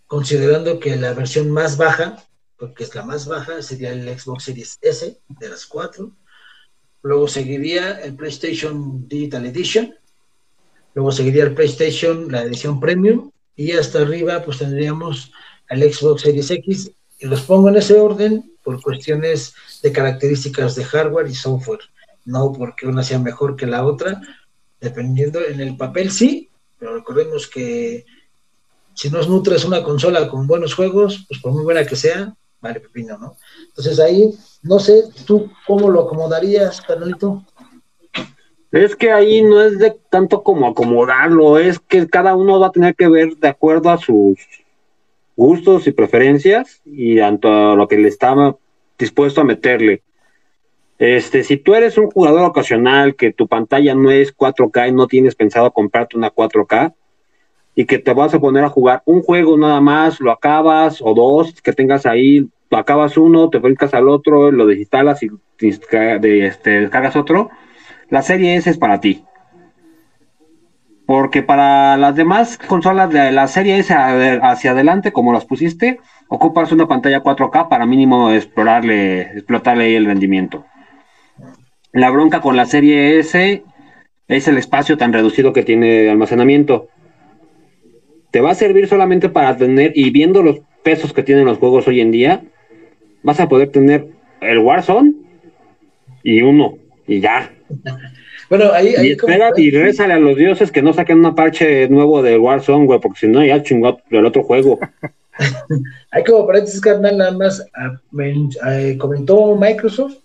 Considerando que la versión más baja porque es la más baja, sería el Xbox Series S de las cuatro. Luego seguiría el PlayStation Digital Edition. Luego seguiría el PlayStation, la edición Premium. Y hasta arriba, pues tendríamos el Xbox Series X. Y los pongo en ese orden por cuestiones de características de hardware y software. No porque una sea mejor que la otra. Dependiendo en el papel, sí. Pero recordemos que si nos nutres una consola con buenos juegos, pues por muy buena que sea, vale pepino, ¿no? Entonces ahí, no sé, ¿tú cómo lo acomodarías, carnalito? Es que ahí no es de tanto como acomodarlo, es que cada uno va a tener que ver de acuerdo a sus gustos y preferencias y tanto a lo que le estaba dispuesto a meterle. Este, si tú eres un jugador ocasional que tu pantalla no es 4K y no tienes pensado comprarte una 4K y que te vas a poner a jugar un juego nada más, lo acabas o dos que tengas ahí, acabas uno, te brincas al otro, lo digitalas y de, este, descargas otro, la serie S es para ti. Porque para las demás consolas de la serie S hacia adelante, como las pusiste, ocupas una pantalla 4K para mínimo explorarle, explotarle el rendimiento. La bronca con la serie S es el espacio tan reducido que tiene almacenamiento. Te va a servir solamente para tener, y viendo los pesos que tienen los juegos hoy en día, vas a poder tener el Warzone y uno, y ya. Bueno, ahí. y espera y a los dioses que no saquen una parche nuevo de Warzone, güey, porque si no, ya chingó el otro juego. [LAUGHS] hay como paréntesis, carnal, nada más. Ah, eh, comentó Microsoft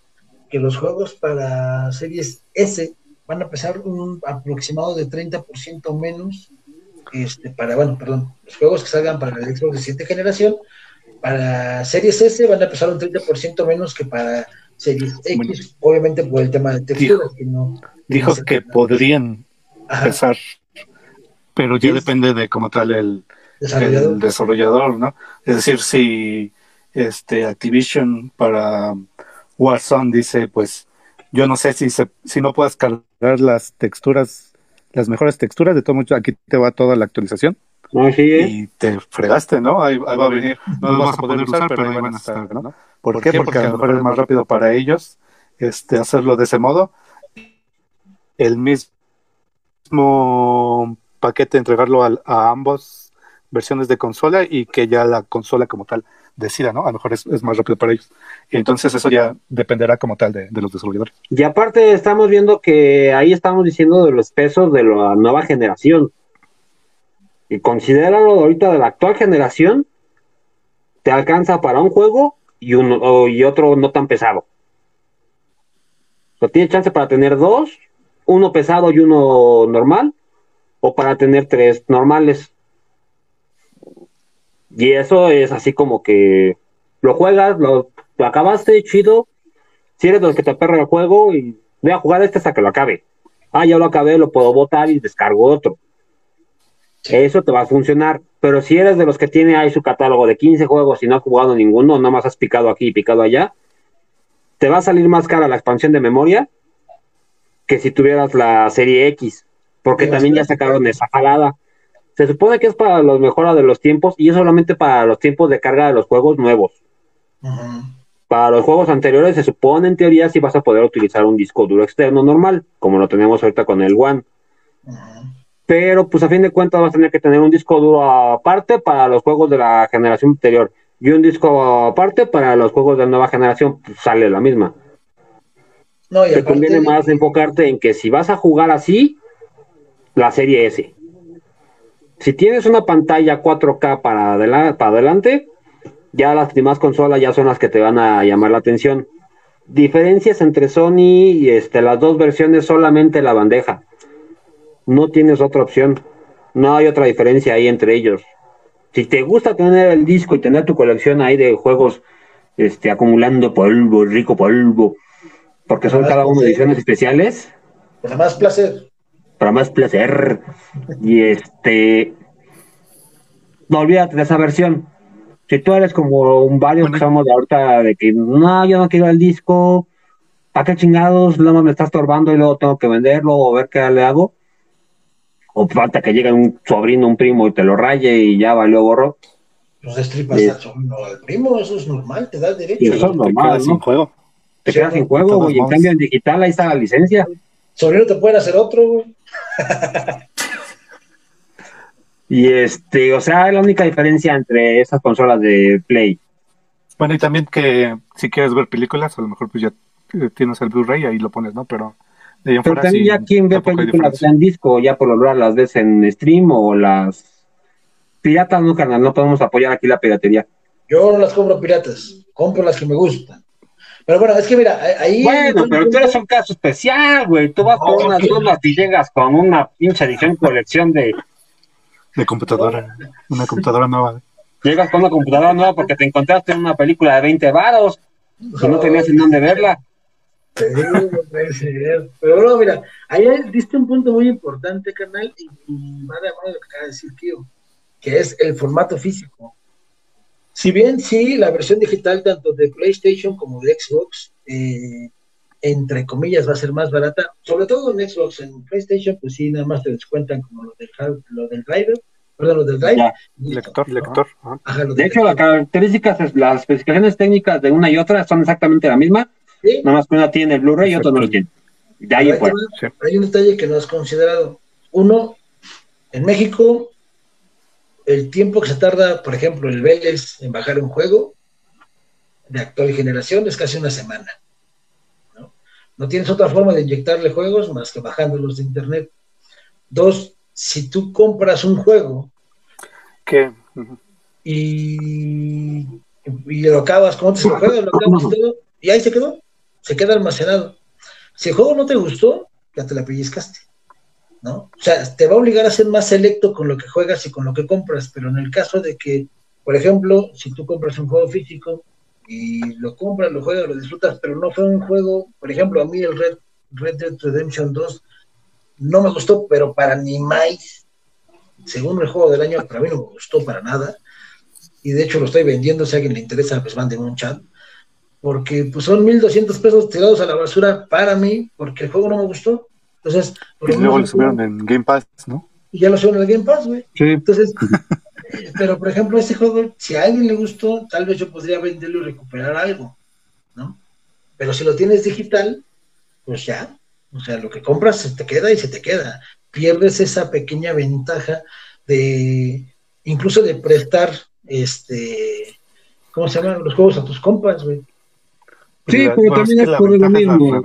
que los juegos para series S van a pesar un aproximado de 30% menos. Este, para, bueno, perdón, los juegos que salgan para el Xbox de 7 generación, para series S van a pesar un 30% menos que para series X, obviamente por el tema de texturas. que no, dijo que podrían pesar, pero ya depende de cómo tal el desarrollador. el desarrollador, ¿no? Es decir, si este Activision para Warzone dice, pues yo no sé si se, si no puedes cargar las texturas, las mejores texturas, de todo mucho, aquí te va toda la actualización. Y te fregaste, ¿no? Ahí, va a venir. No lo vas a poder usar, pero ahí van a estar, ¿no? ¿Por, qué? Porque, a lo mejor es más rápido para ellos este, hacerlo de ese modo. El mismo paquete, entregarlo a, a ambos versiones de consola y que ya la consola como tal decida, ¿no? A lo mejor es, más rápido para ellos. Entonces eso ya dependerá como tal de, los desarrolladores. Y aparte estamos viendo que ahí estamos diciendo de los pesos de la nueva generación. Y considéralo ahorita de la actual generación, te alcanza para un juego y, uno, y otro no tan pesado. O tiene chance para tener dos, uno pesado y uno normal, o para tener tres normales. Y eso es así como que lo juegas, lo, acabaste, chido. Si eres los que te perra el juego y voy a jugar este hasta que lo acabe. Ah, ya lo acabé, lo puedo botar y descargo otro. Eso te va a funcionar. Pero si eres de los que tiene ahí su catálogo de 15 juegos y no has jugado ninguno, nada más has picado aquí y picado allá, te va a salir más cara la expansión de memoria que si tuvieras la serie X. Porque también ya sacaron esa jalada. Se supone que es para los mejoras de los tiempos y es solamente para los tiempos de carga de los juegos nuevos. Para los juegos anteriores se supone en teoría si vas a poder utilizar un disco duro externo normal, como lo tenemos ahorita con el One. Pero pues a fin de cuentas vas a tener que tener un disco duro aparte para los juegos de la generación anterior y un disco aparte para los juegos de la nueva generación, pues sale la misma. No, Te conviene más enfocarte en que si vas a jugar así, la serie S. Si tienes una pantalla 4K para, adelante, ya las demás consolas ya son las que te van a llamar la atención. Diferencias entre Sony y este, las dos versiones, solamente la bandeja. No tienes otra opción. No hay otra diferencia ahí entre ellos. Si te gusta tener el disco y tener tu colección ahí de juegos este, acumulando polvo, rico polvo, porque son cada uno ediciones especiales. Para más placer para más placer. [LAUGHS] Y este, no olvídate de esa versión. Si tú eres como un varios que somos de ahorita de que no, yo no quiero el disco, ¿para qué chingados? Nada más me está estorbando y luego tengo que venderlo o ver qué le hago. O falta que llegue un sobrino, un primo y te lo raye y ya valió gorro. Los destripas al sobrino al primo, eso es normal, te da derecho. eso es normal, te sin juego. Te quedas sin juego, y en cambio en digital ahí está la licencia. Sobrino te pueden hacer otro, güey. [LAUGHS] y este, o sea, es la única diferencia entre esas consolas de Play. Bueno, y también que si quieres ver películas, a lo mejor pues ya tienes el Blu-ray y ahí lo pones, ¿no? Pero Pero también ya quien ve películas en disco, ya por lo general las ves en stream o las piratas, no, carnal, no podemos apoyar aquí la piratería. Yo no las compro piratas, compro las que me gustan. Pero bueno, es que mira, ahí. Bueno, pero tú eres un caso especial, güey. Tú vas por unas dudas y llegas con una pinche edición colección de. De computadora. Una computadora nueva. Llegas con una computadora nueva porque te encontraste en una película de 20 varos y no tenías en dónde verla. Sí, Pero bueno, mira, ahí diste un punto muy importante, canal, y, va de mano lo que acaba de decir Kio, que es el formato físico. Si bien sí, la versión digital tanto de PlayStation como de Xbox, eh, entre comillas, va a ser más barata, sobre todo en Xbox, en PlayStation, pues sí, nada más te descuentan como lo del, lo del driver, perdón, lo del drive. lector, lector. de hecho, las características, las especificaciones técnicas de una y otra son exactamente la misma, nada más que una tiene el Blu-ray y otro no lo tiene. De ahí pues. Hay un detalle que no has considerado. Uno, en México el tiempo que se tarda, por ejemplo, el Vélez en bajar un juego de actual generación es casi una semana. ¿no? tienes otra forma de inyectarle juegos más que bajándolos de internet. Dos, si tú compras un juego ¿Qué? y, y lo acabas con otro juego, lo acabas y todo, y ahí se quedó, se queda almacenado. Si el juego no te gustó, ya te la pellizcaste. ¿no? O sea, te va a obligar a ser más selecto con lo que juegas y con lo que compras, pero en el caso de que, por ejemplo, si tú compras un juego físico y lo compras, lo juegas, lo disfrutas, pero no fue un juego, por ejemplo, a mí el Red, Red Dead Redemption 2 no me gustó, pero para ni más, según el juego del año, para mí no me gustó para nada, y de hecho lo estoy vendiendo, si a alguien le interesa, pues manden un chat, porque pues son 1.200 pesos tirados a la basura para mí, porque el juego no me gustó, entonces, y luego lo subieron en Game Pass, ¿no? Y ya lo subieron en Game Pass, güey. Sí. Entonces, [LAUGHS] pero por ejemplo, ese juego, si a alguien le gustó, tal vez yo podría venderlo y recuperar algo, ¿no? Pero si lo tienes digital, pues ya, o sea, lo que compras se te queda y se te queda. Pierdes esa pequeña ventaja de, incluso de prestar, este, ¿cómo se llaman? Los juegos a tus compas, güey. Sí, pero también es, por lo mismo.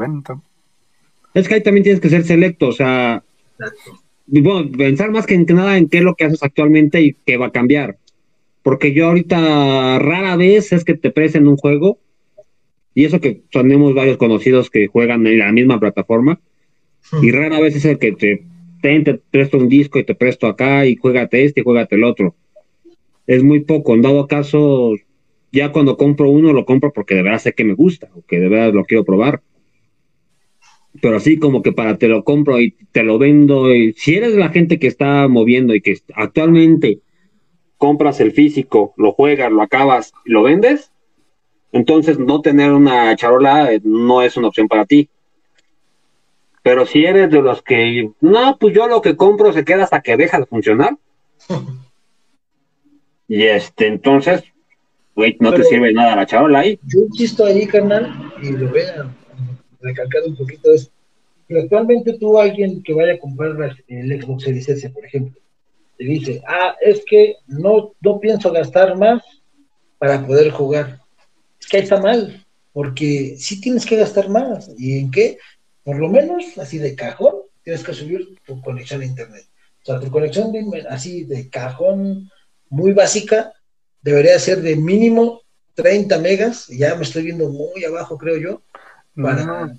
Es que ahí también tienes que ser selecto, o sea, bueno, pensar más que nada en qué es lo que haces actualmente y qué va a cambiar. Porque yo ahorita rara vez es que te presen un juego, y eso que tenemos varios conocidos que juegan en la misma plataforma, hmm. y rara vez es el que te, te, presto un disco y te presto acá y juégate este y juégate el otro. Es muy poco, en dado caso, ya cuando compro uno lo compro porque de verdad sé que me gusta o que de verdad lo quiero probar pero así como que para te lo compro y te lo vendo. Y si eres la gente que está moviendo y que actualmente compras el físico, lo juegas, lo acabas y lo vendes, entonces no tener una charola eh, no es una opción para ti. Pero si eres de los que, no, pues yo lo que compro se queda hasta que deja de funcionar. [LAUGHS] y este, entonces, güey, no te sirve nada la charola ahí. Yo insisto ahí, carnal, y lo vea recalcar un poquito es que actualmente tú, alguien que vaya a comprar el Xbox Series S, por ejemplo, te dice, ah, es que no, no pienso gastar más para poder jugar. Es que ahí está mal, porque sí tienes que gastar más. ¿Y en qué? Por lo menos, así de cajón, tienes que subir tu conexión a Internet. O sea, tu conexión así de cajón muy básica debería ser de mínimo 30 megas, ya me estoy viendo muy abajo, creo yo, para,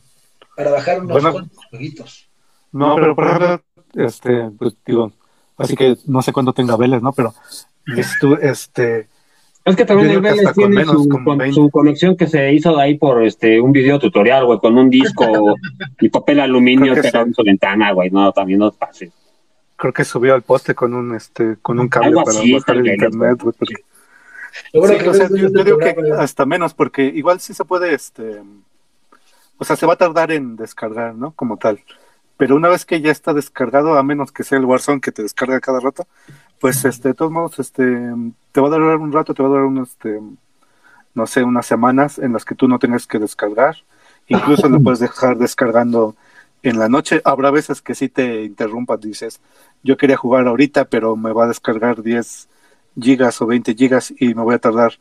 para bajar unos cuantos jueguitos. No, pero por ejemplo, este, pues digo, así que no sé cuándo tenga Vélez, ¿no? Pero este es que también el Vélez tiene su, conexión que se hizo ahí por este un video tutorial, güey, con un disco y papel aluminio pegado en su ventana, güey, no, también no es Creo que subió al poste con un este con un cable para bajar el internet, güey. Yo, digo que hasta menos, porque igual sí se puede este o sea, se va a tardar en descargar, ¿no? Como tal. Pero una vez que ya está descargado, a menos que sea el Warzone que te descarga cada rato, pues este, de todos modos, este, te va a durar un rato, te va a durar unos, este, no sé, unas semanas en las que tú no tengas que descargar. Incluso lo [LAUGHS] puedes dejar descargando en la noche. Habrá veces que sí te interrumpas, dices, yo quería jugar ahorita, pero me va a descargar 10 gigas o 20 gigas y me voy a tardar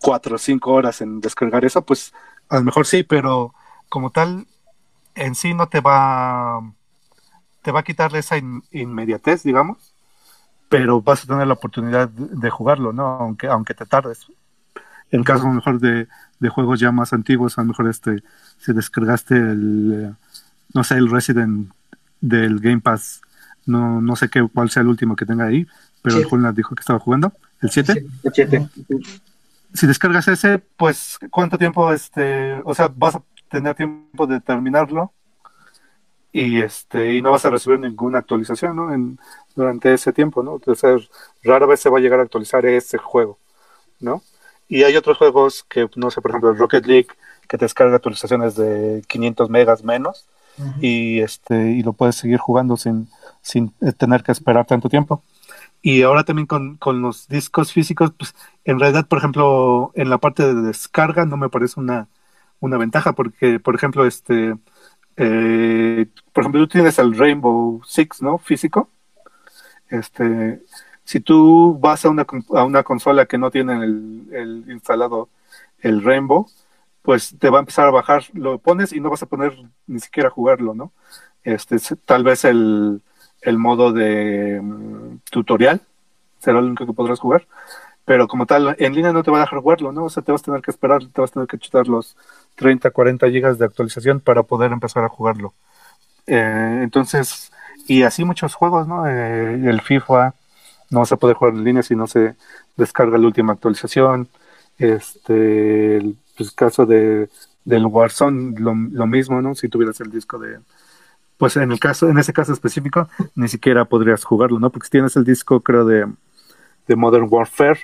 4 o 5 horas en descargar eso, pues a lo mejor sí, pero como tal, en sí no te va, te va a quitar esa inmediatez, digamos, pero vas a tener la oportunidad de jugarlo, ¿no? Aunque, aunque te tardes. en caso a lo mejor de, de juegos ya más antiguos, a lo mejor este, si descargaste el, no sé, el Resident del Game Pass, no, no sé qué, cuál sea el último que tenga ahí, pero el Juan dijo que estaba jugando, el 7. El 7. Si descargas ese, pues, ¿cuánto tiempo, este, o sea, vas a tener tiempo de terminarlo? Y este, y no vas a recibir ninguna actualización, ¿no? En, durante ese tiempo, ¿no? Entonces, rara vez se va a llegar a actualizar ese juego, ¿no? Y hay otros juegos que, no sé, por ejemplo, el Rocket League, que te descarga actualizaciones de 500 megas menos, y este y lo puedes seguir jugando sin, sin tener que esperar tanto tiempo. Y ahora también con, con, los discos físicos, pues en realidad, por ejemplo, en la parte de descarga no me parece una, una ventaja, porque, por ejemplo, este, eh, por ejemplo, tú tienes el Rainbow Six, ¿no? Físico. Este, si tú vas a una, a una consola que no tiene el, el instalado el Rainbow, pues te va a empezar a bajar, lo pones y no vas a poner ni siquiera jugarlo, ¿no? Este, tal vez el, el modo de mm, tutorial será lo único que podrás jugar, pero como tal, en línea no te va a dejar jugarlo, ¿no? O sea, te vas a tener que esperar, te vas a tener que chutar los 30, 40 gigas de actualización para poder empezar a jugarlo. Eh, entonces, y así muchos juegos, ¿no? Eh, el FIFA no se puede jugar en línea si no se descarga la última actualización. Este, el pues, caso de del Warzone, lo, lo mismo, ¿no? Si tuvieras el disco de, pues en el caso, en ese caso específico, ni siquiera podrías jugarlo, ¿no? Porque si tienes el disco, creo, de, de Modern Warfare,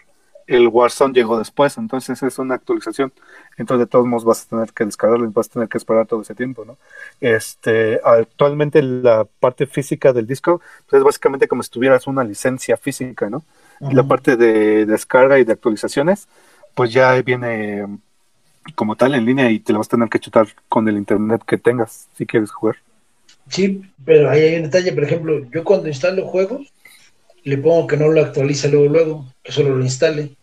el Warzone llegó después, entonces es una actualización. Entonces, de todos modos, vas a tener que descargarlo y vas a tener que esperar todo ese tiempo, ¿no? Este, actualmente la parte física del disco pues es básicamente como si tuvieras una licencia física, ¿no? La parte de descarga y de actualizaciones, pues ya viene como tal en línea y te lo vas a tener que chutar con el internet que tengas si quieres jugar. Sí, pero ahí hay un detalle, por ejemplo, yo cuando instalo juegos, le pongo que no lo actualice luego, luego, que solo lo instale.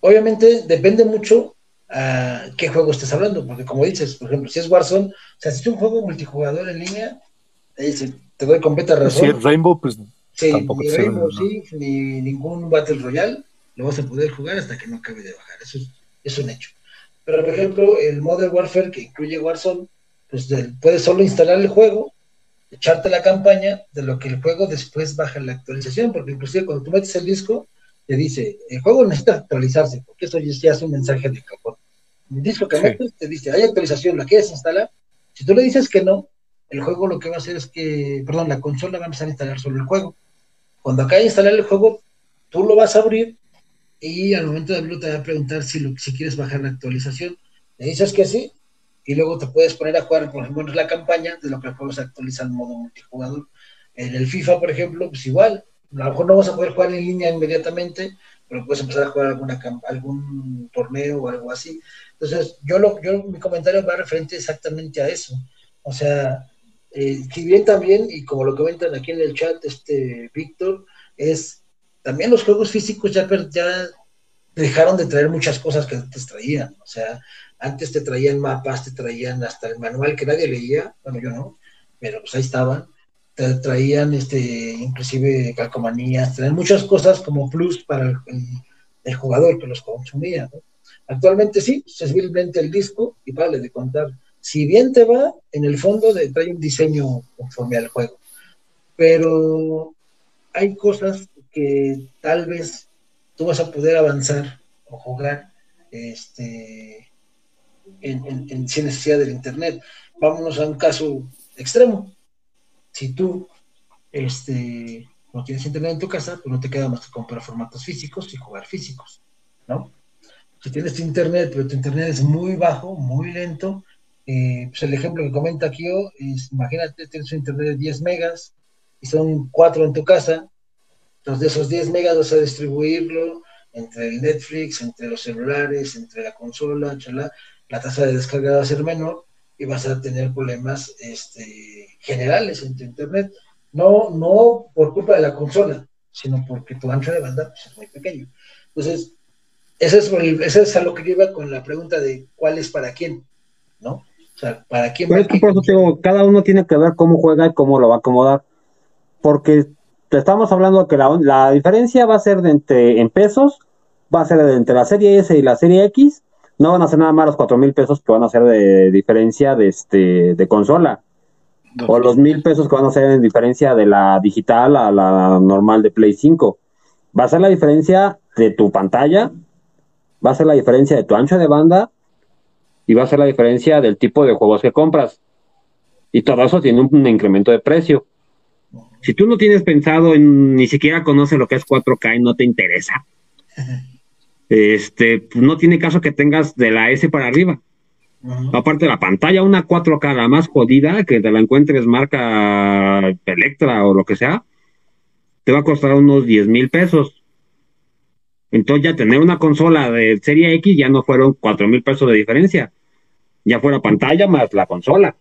Obviamente depende mucho a qué juego estés hablando, porque como dices, por ejemplo, si es Warzone, o sea, si es un juego multijugador en línea, te doy completa razón. Si es Rainbow, pues sí, ni Rainbow Six, ni ningún Battle Royale lo vas a poder jugar hasta que no acabe de bajar. Eso es, es un hecho. Pero, por ejemplo, el Modern Warfare, que incluye Warzone, pues puedes solo instalar el juego, echarte la campaña, de lo que el juego después baja la actualización, porque inclusive cuando tú metes el disco, te dice, el juego necesita actualizarse, porque eso ya es un mensaje de cajón. El disco que metes te dice, hay actualización, ¿la quieres instalar? Si tú le dices que no, el juego lo que va a hacer es que, perdón, la consola va a empezar a instalar solo el juego. Cuando de instalar el juego, tú lo vas a abrir y al momento de abrirlo te va a preguntar si, lo, si quieres bajar la actualización. Le dices que sí, y luego te puedes poner a jugar, por ejemplo, la campaña, de lo que el juego se actualiza en modo multijugador. En el FIFA, por ejemplo, pues igual, a lo mejor no vas a poder jugar en línea inmediatamente, pero puedes empezar a jugar alguna, algún torneo o algo así. Entonces, yo, lo, yo mi comentario va referente exactamente a eso. O sea, eh, si bien también, y como lo comentan aquí en el chat, este Víctor, es también los juegos físicos ya, ya dejaron de traer muchas cosas que antes traían. O sea, antes te traían mapas, te traían hasta el manual que nadie leía, bueno, yo no, pero pues ahí estaban. Te traían este, inclusive calcomanías, traían muchas cosas como plus para el, jugador que los consumía. Actualmente sí, simplemente el disco y vale de contar. Si bien te va, en el fondo de, trae un diseño conforme al juego. Pero hay cosas que tal vez tú vas a poder avanzar o jugar este, en, sin necesidad del Internet. Vámonos a un caso extremo. Si tú este, no tienes Internet en tu casa, pues no te queda más que comprar formatos físicos y jugar físicos, ¿no? Si tienes Internet, pero tu Internet es muy bajo, muy lento, eh, pues el ejemplo que comenta aquí es, imagínate, tienes un Internet de 10 megas y son 4 en tu casa, entonces de esos 10 megas vas a distribuirlo entre Netflix, entre los celulares, entre la consola, la tasa de descarga va a ser menor y vas a tener problemas este, generales en tu internet. No, no por culpa de la consola, sino porque tu ancho de banda pues, es muy pequeño. Entonces, ese es, es a lo que iba con la pregunta de cuál es para quién, ¿no? O sea, ¿para quién? Pues por eso digo, cada uno tiene que ver cómo juega y cómo lo va a acomodar. Porque te estamos hablando que la, diferencia va a ser de entre, en pesos, va a ser de entre la serie S y la serie X, no van a ser nada más los cuatro mil pesos que van a ser de diferencia de este de consola. O los mil pesos que van a ser en diferencia de la digital a la normal de Play 5. Va a ser la diferencia de tu pantalla, va a ser la diferencia de tu ancho de banda y va a ser la diferencia del tipo de juegos que compras. Y todo eso tiene un, incremento de precio. Si tú no tienes pensado en, ni siquiera conoces lo que es 4K y no te interesa, este, pues no tiene caso que tengas de la S para arriba. Aparte de la pantalla, una 4K la más jodida, que te la encuentres marca Electra o lo que sea, te va a costar unos 10 mil pesos. Entonces ya tener una consola de serie X ya no fueron 4 mil pesos de diferencia. Ya fuera pantalla más la consola.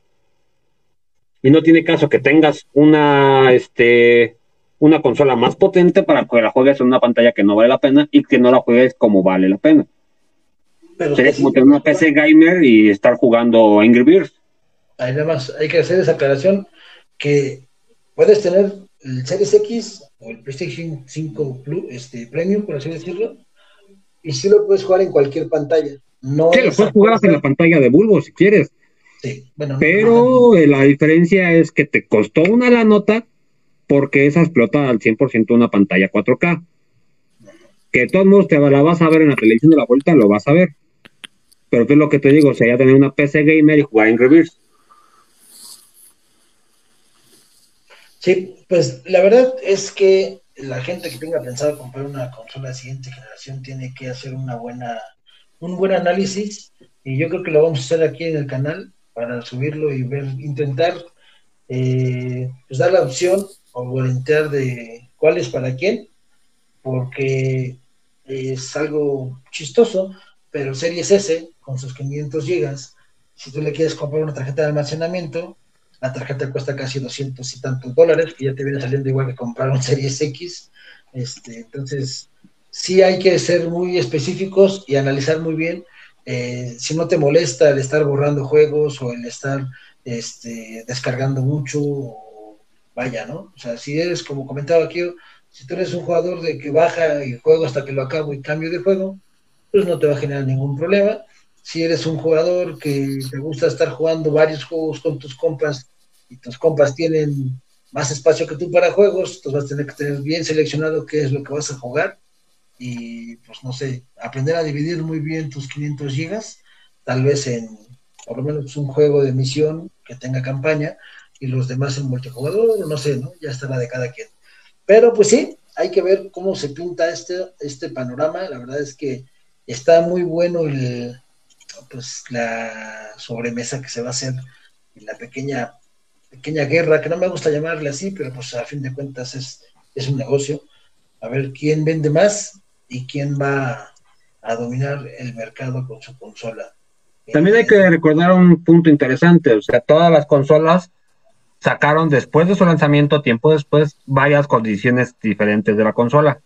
Y no tiene caso que tengas una, este, una consola más potente para que la juegues en una pantalla que no vale la pena y que no la juegues como vale la pena. Pero Sería como tener una PC gamer y estar jugando Angry Birds. Ahí nada más hay que hacer esa aclaración que puedes tener el Series X o el PlayStation 5 Plus, este, Premium, por así decirlo, y sí lo puedes jugar en cualquier pantalla. No sí, lo puedes jugar en la pantalla de Bulbo si quieres. Sí, bueno. Pero la diferencia es que te costó una la nota porque esa explota al 100% una pantalla 4K. Que de todos modos te la vas a ver en la televisión de la vuelta, lo vas a ver. Pero que es lo que te digo, o sea, ya tener una PC gamer y jugar en reverse. Sí, pues la verdad es que la gente que tenga pensado comprar una consola de siguiente generación tiene que hacer una buena, un buen análisis y yo creo que lo vamos a hacer aquí en el canal para subirlo y ver, intentar eh, pues dar la opción o voluntear de cuál es para quién, porque es algo chistoso, pero Series S con sus 500 gigas, si tú le quieres comprar una tarjeta de almacenamiento, la tarjeta cuesta casi 200 y tantos dólares, que ya te viene saliendo igual que comprar un Series X. Este, entonces, sí hay que ser muy específicos y analizar muy bien eh, si no te molesta el estar borrando juegos o el estar este, descargando mucho, vaya, ¿no? O sea, si eres, como comentaba aquí, si tú eres un jugador de que baja y juego hasta que lo acabo y cambio de juego, pues no te va a generar ningún problema si eres un jugador que te gusta estar jugando varios juegos con tus compas y tus compas tienen más espacio que tú para juegos, entonces vas a tener que tener bien seleccionado qué es lo que vas a jugar y pues no sé, aprender a dividir muy bien tus 500 gigas, tal vez en por lo menos un juego de misión que tenga campaña y los demás en multijugador, no sé, ¿no? Ya estará de cada quien. Pero pues sí, hay que ver cómo se pinta este, este panorama, la verdad es que está muy bueno el, pues la sobremesa que se va a hacer en la pequeña pequeña guerra, que no me gusta llamarle así, pero pues a fin de cuentas es, es un negocio. A ver quién vende más y quién va a dominar el mercado con su consola. También hay que recordar un punto interesante, o sea, todas las consolas sacaron después de su lanzamiento, tiempo después, varias condiciones diferentes de la consola.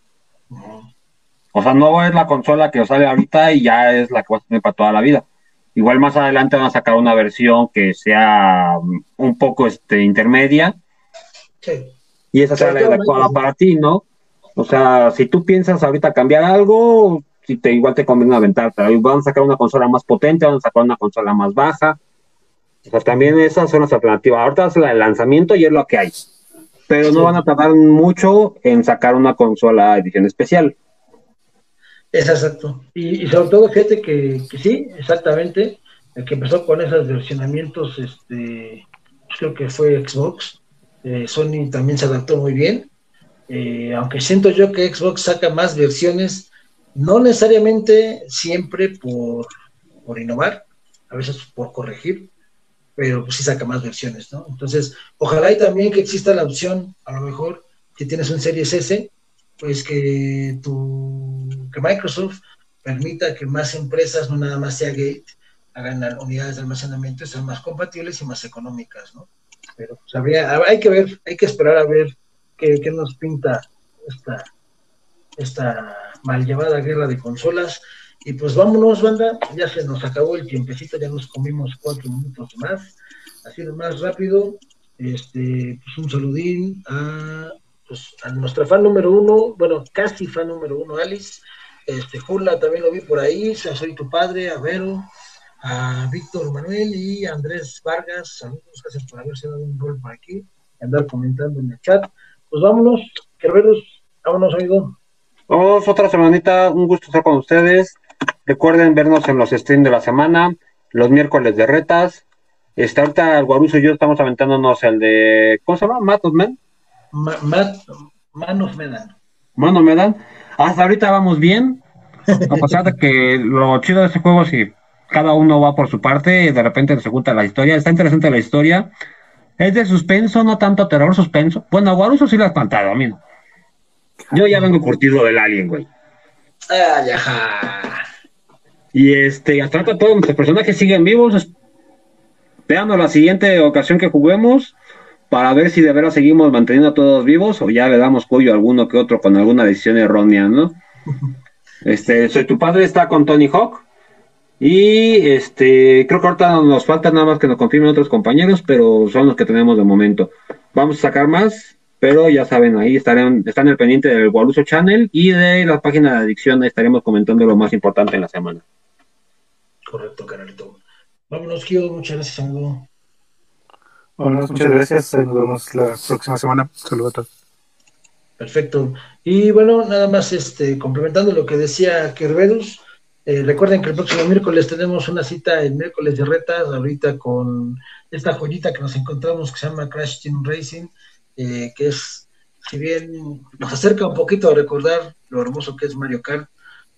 O sea, no es la consola que os sale ahorita y ya es la que vas a tener para toda la vida. Igual más adelante van a sacar una versión que sea un poco este, intermedia. Sí. Y esa será la adecuada para ti, ¿no? O sea, si tú piensas ahorita cambiar algo, si te, igual te conviene aventarte. Van a sacar una consola más potente, van a sacar una consola más baja. O sea, también esas son las alternativas. Ahorita es el lanzamiento y es lo que hay. Pero no van a tardar mucho en sacar una consola edición especial. Es exacto. Y, sobre todo, gente que, sí, exactamente, el que empezó con esos versionamientos, este, creo que fue Xbox. Eh, Sony también se adaptó muy bien. Eh, aunque siento yo que Xbox saca más versiones, no necesariamente siempre por, por innovar, a veces por corregir, pero pues sí saca más versiones, ¿no? Entonces, ojalá y también que exista la opción, a lo mejor, si tienes un Series S, pues que, tu, que Microsoft permita que más empresas, no nada más sea Gate, hagan unidades de almacenamiento y sean más compatibles y más económicas, ¿no? Pero pues, habría, hay que ver, hay que esperar a ver qué, qué nos pinta esta, esta mal llevada guerra de consolas. Y pues vámonos, banda, ya se nos acabó el tiempecito, ya nos comimos cuatro minutos más, así más rápido. Este, pues un saludín a pues, a nuestra fan número uno, bueno, casi fan número uno, Alice, Este, Jula también lo vi por ahí, soy tu padre, a Vero, a Víctor Manuel y a Andrés Vargas. Saludos, gracias por haberse dado un rol por aquí y andar comentando en el chat. Pues vámonos, Kerberos, vámonos, amigo. Vamos, otra semanita, un gusto estar con ustedes. Recuerden vernos en los streams de la semana, los miércoles de retas. Este, ahorita el Guaruso y yo estamos aventándonos el de, ¿cómo se llama? Matt of Men. Man of Medan. Man of Medan. Hasta ahorita vamos bien. A pesar de que lo chido de este juego, si cada uno va por su parte, de repente se junta la historia. Está interesante la historia. Es de suspenso, no tanto terror, suspenso. Bueno, a Guaruso sí lo ha espantado, a mí no. Yo ya vengo curtido del alien, güey. Ay, ajá. Y este, hasta ahora todos nuestros personajes siguen vivos. Veamos la siguiente ocasión que juguemos para ver si de veras seguimos manteniendo a todos vivos o ya le damos cuello a alguno que otro con alguna decisión errónea, ¿no? Este, soy tu padre, está con Tony Hawk. Y este, creo que ahorita nos falta nada más que nos confirmen otros compañeros, pero son los que tenemos de momento. Vamos a sacar más, pero ya saben, ahí estarán, están el pendiente del Waluso Channel y de la página de adicción, estaremos comentando lo más importante en la semana. Correcto, canalito. Vámonos, Kio, muchas gracias, amigo. Bueno, muchas gracias. Nos vemos la próxima semana. Saludos a todos. Perfecto. Y bueno, nada más este, complementando lo que decía Kerberus, eh, recuerden que el próximo miércoles tenemos una cita el miércoles de retas, ahorita con esta joyita que nos encontramos que se llama Crash Team Racing, eh, que es, si bien nos acerca un poquito a recordar lo hermoso que es Mario Kart,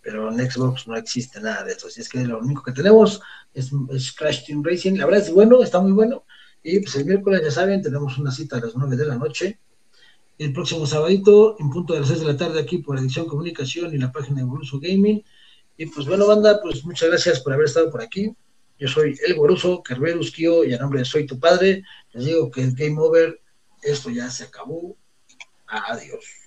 pero en Xbox no existe nada de eso. Así es que lo único que tenemos es, Crash Team Racing. La verdad es bueno, está muy bueno. Y pues el miércoles, ya saben, tenemos una cita a las 9 de la noche. El próximo sabadito, en punto de las 6 de la tarde, aquí por Edición Comunicación y la página de Boruso Gaming. Y pues bueno, banda, pues muchas gracias por haber estado por aquí. Yo soy El Boruso, Kerberus Kio, y a nombre de Soy tu Padre, les digo que el Game Over, esto ya se acabó. Adiós.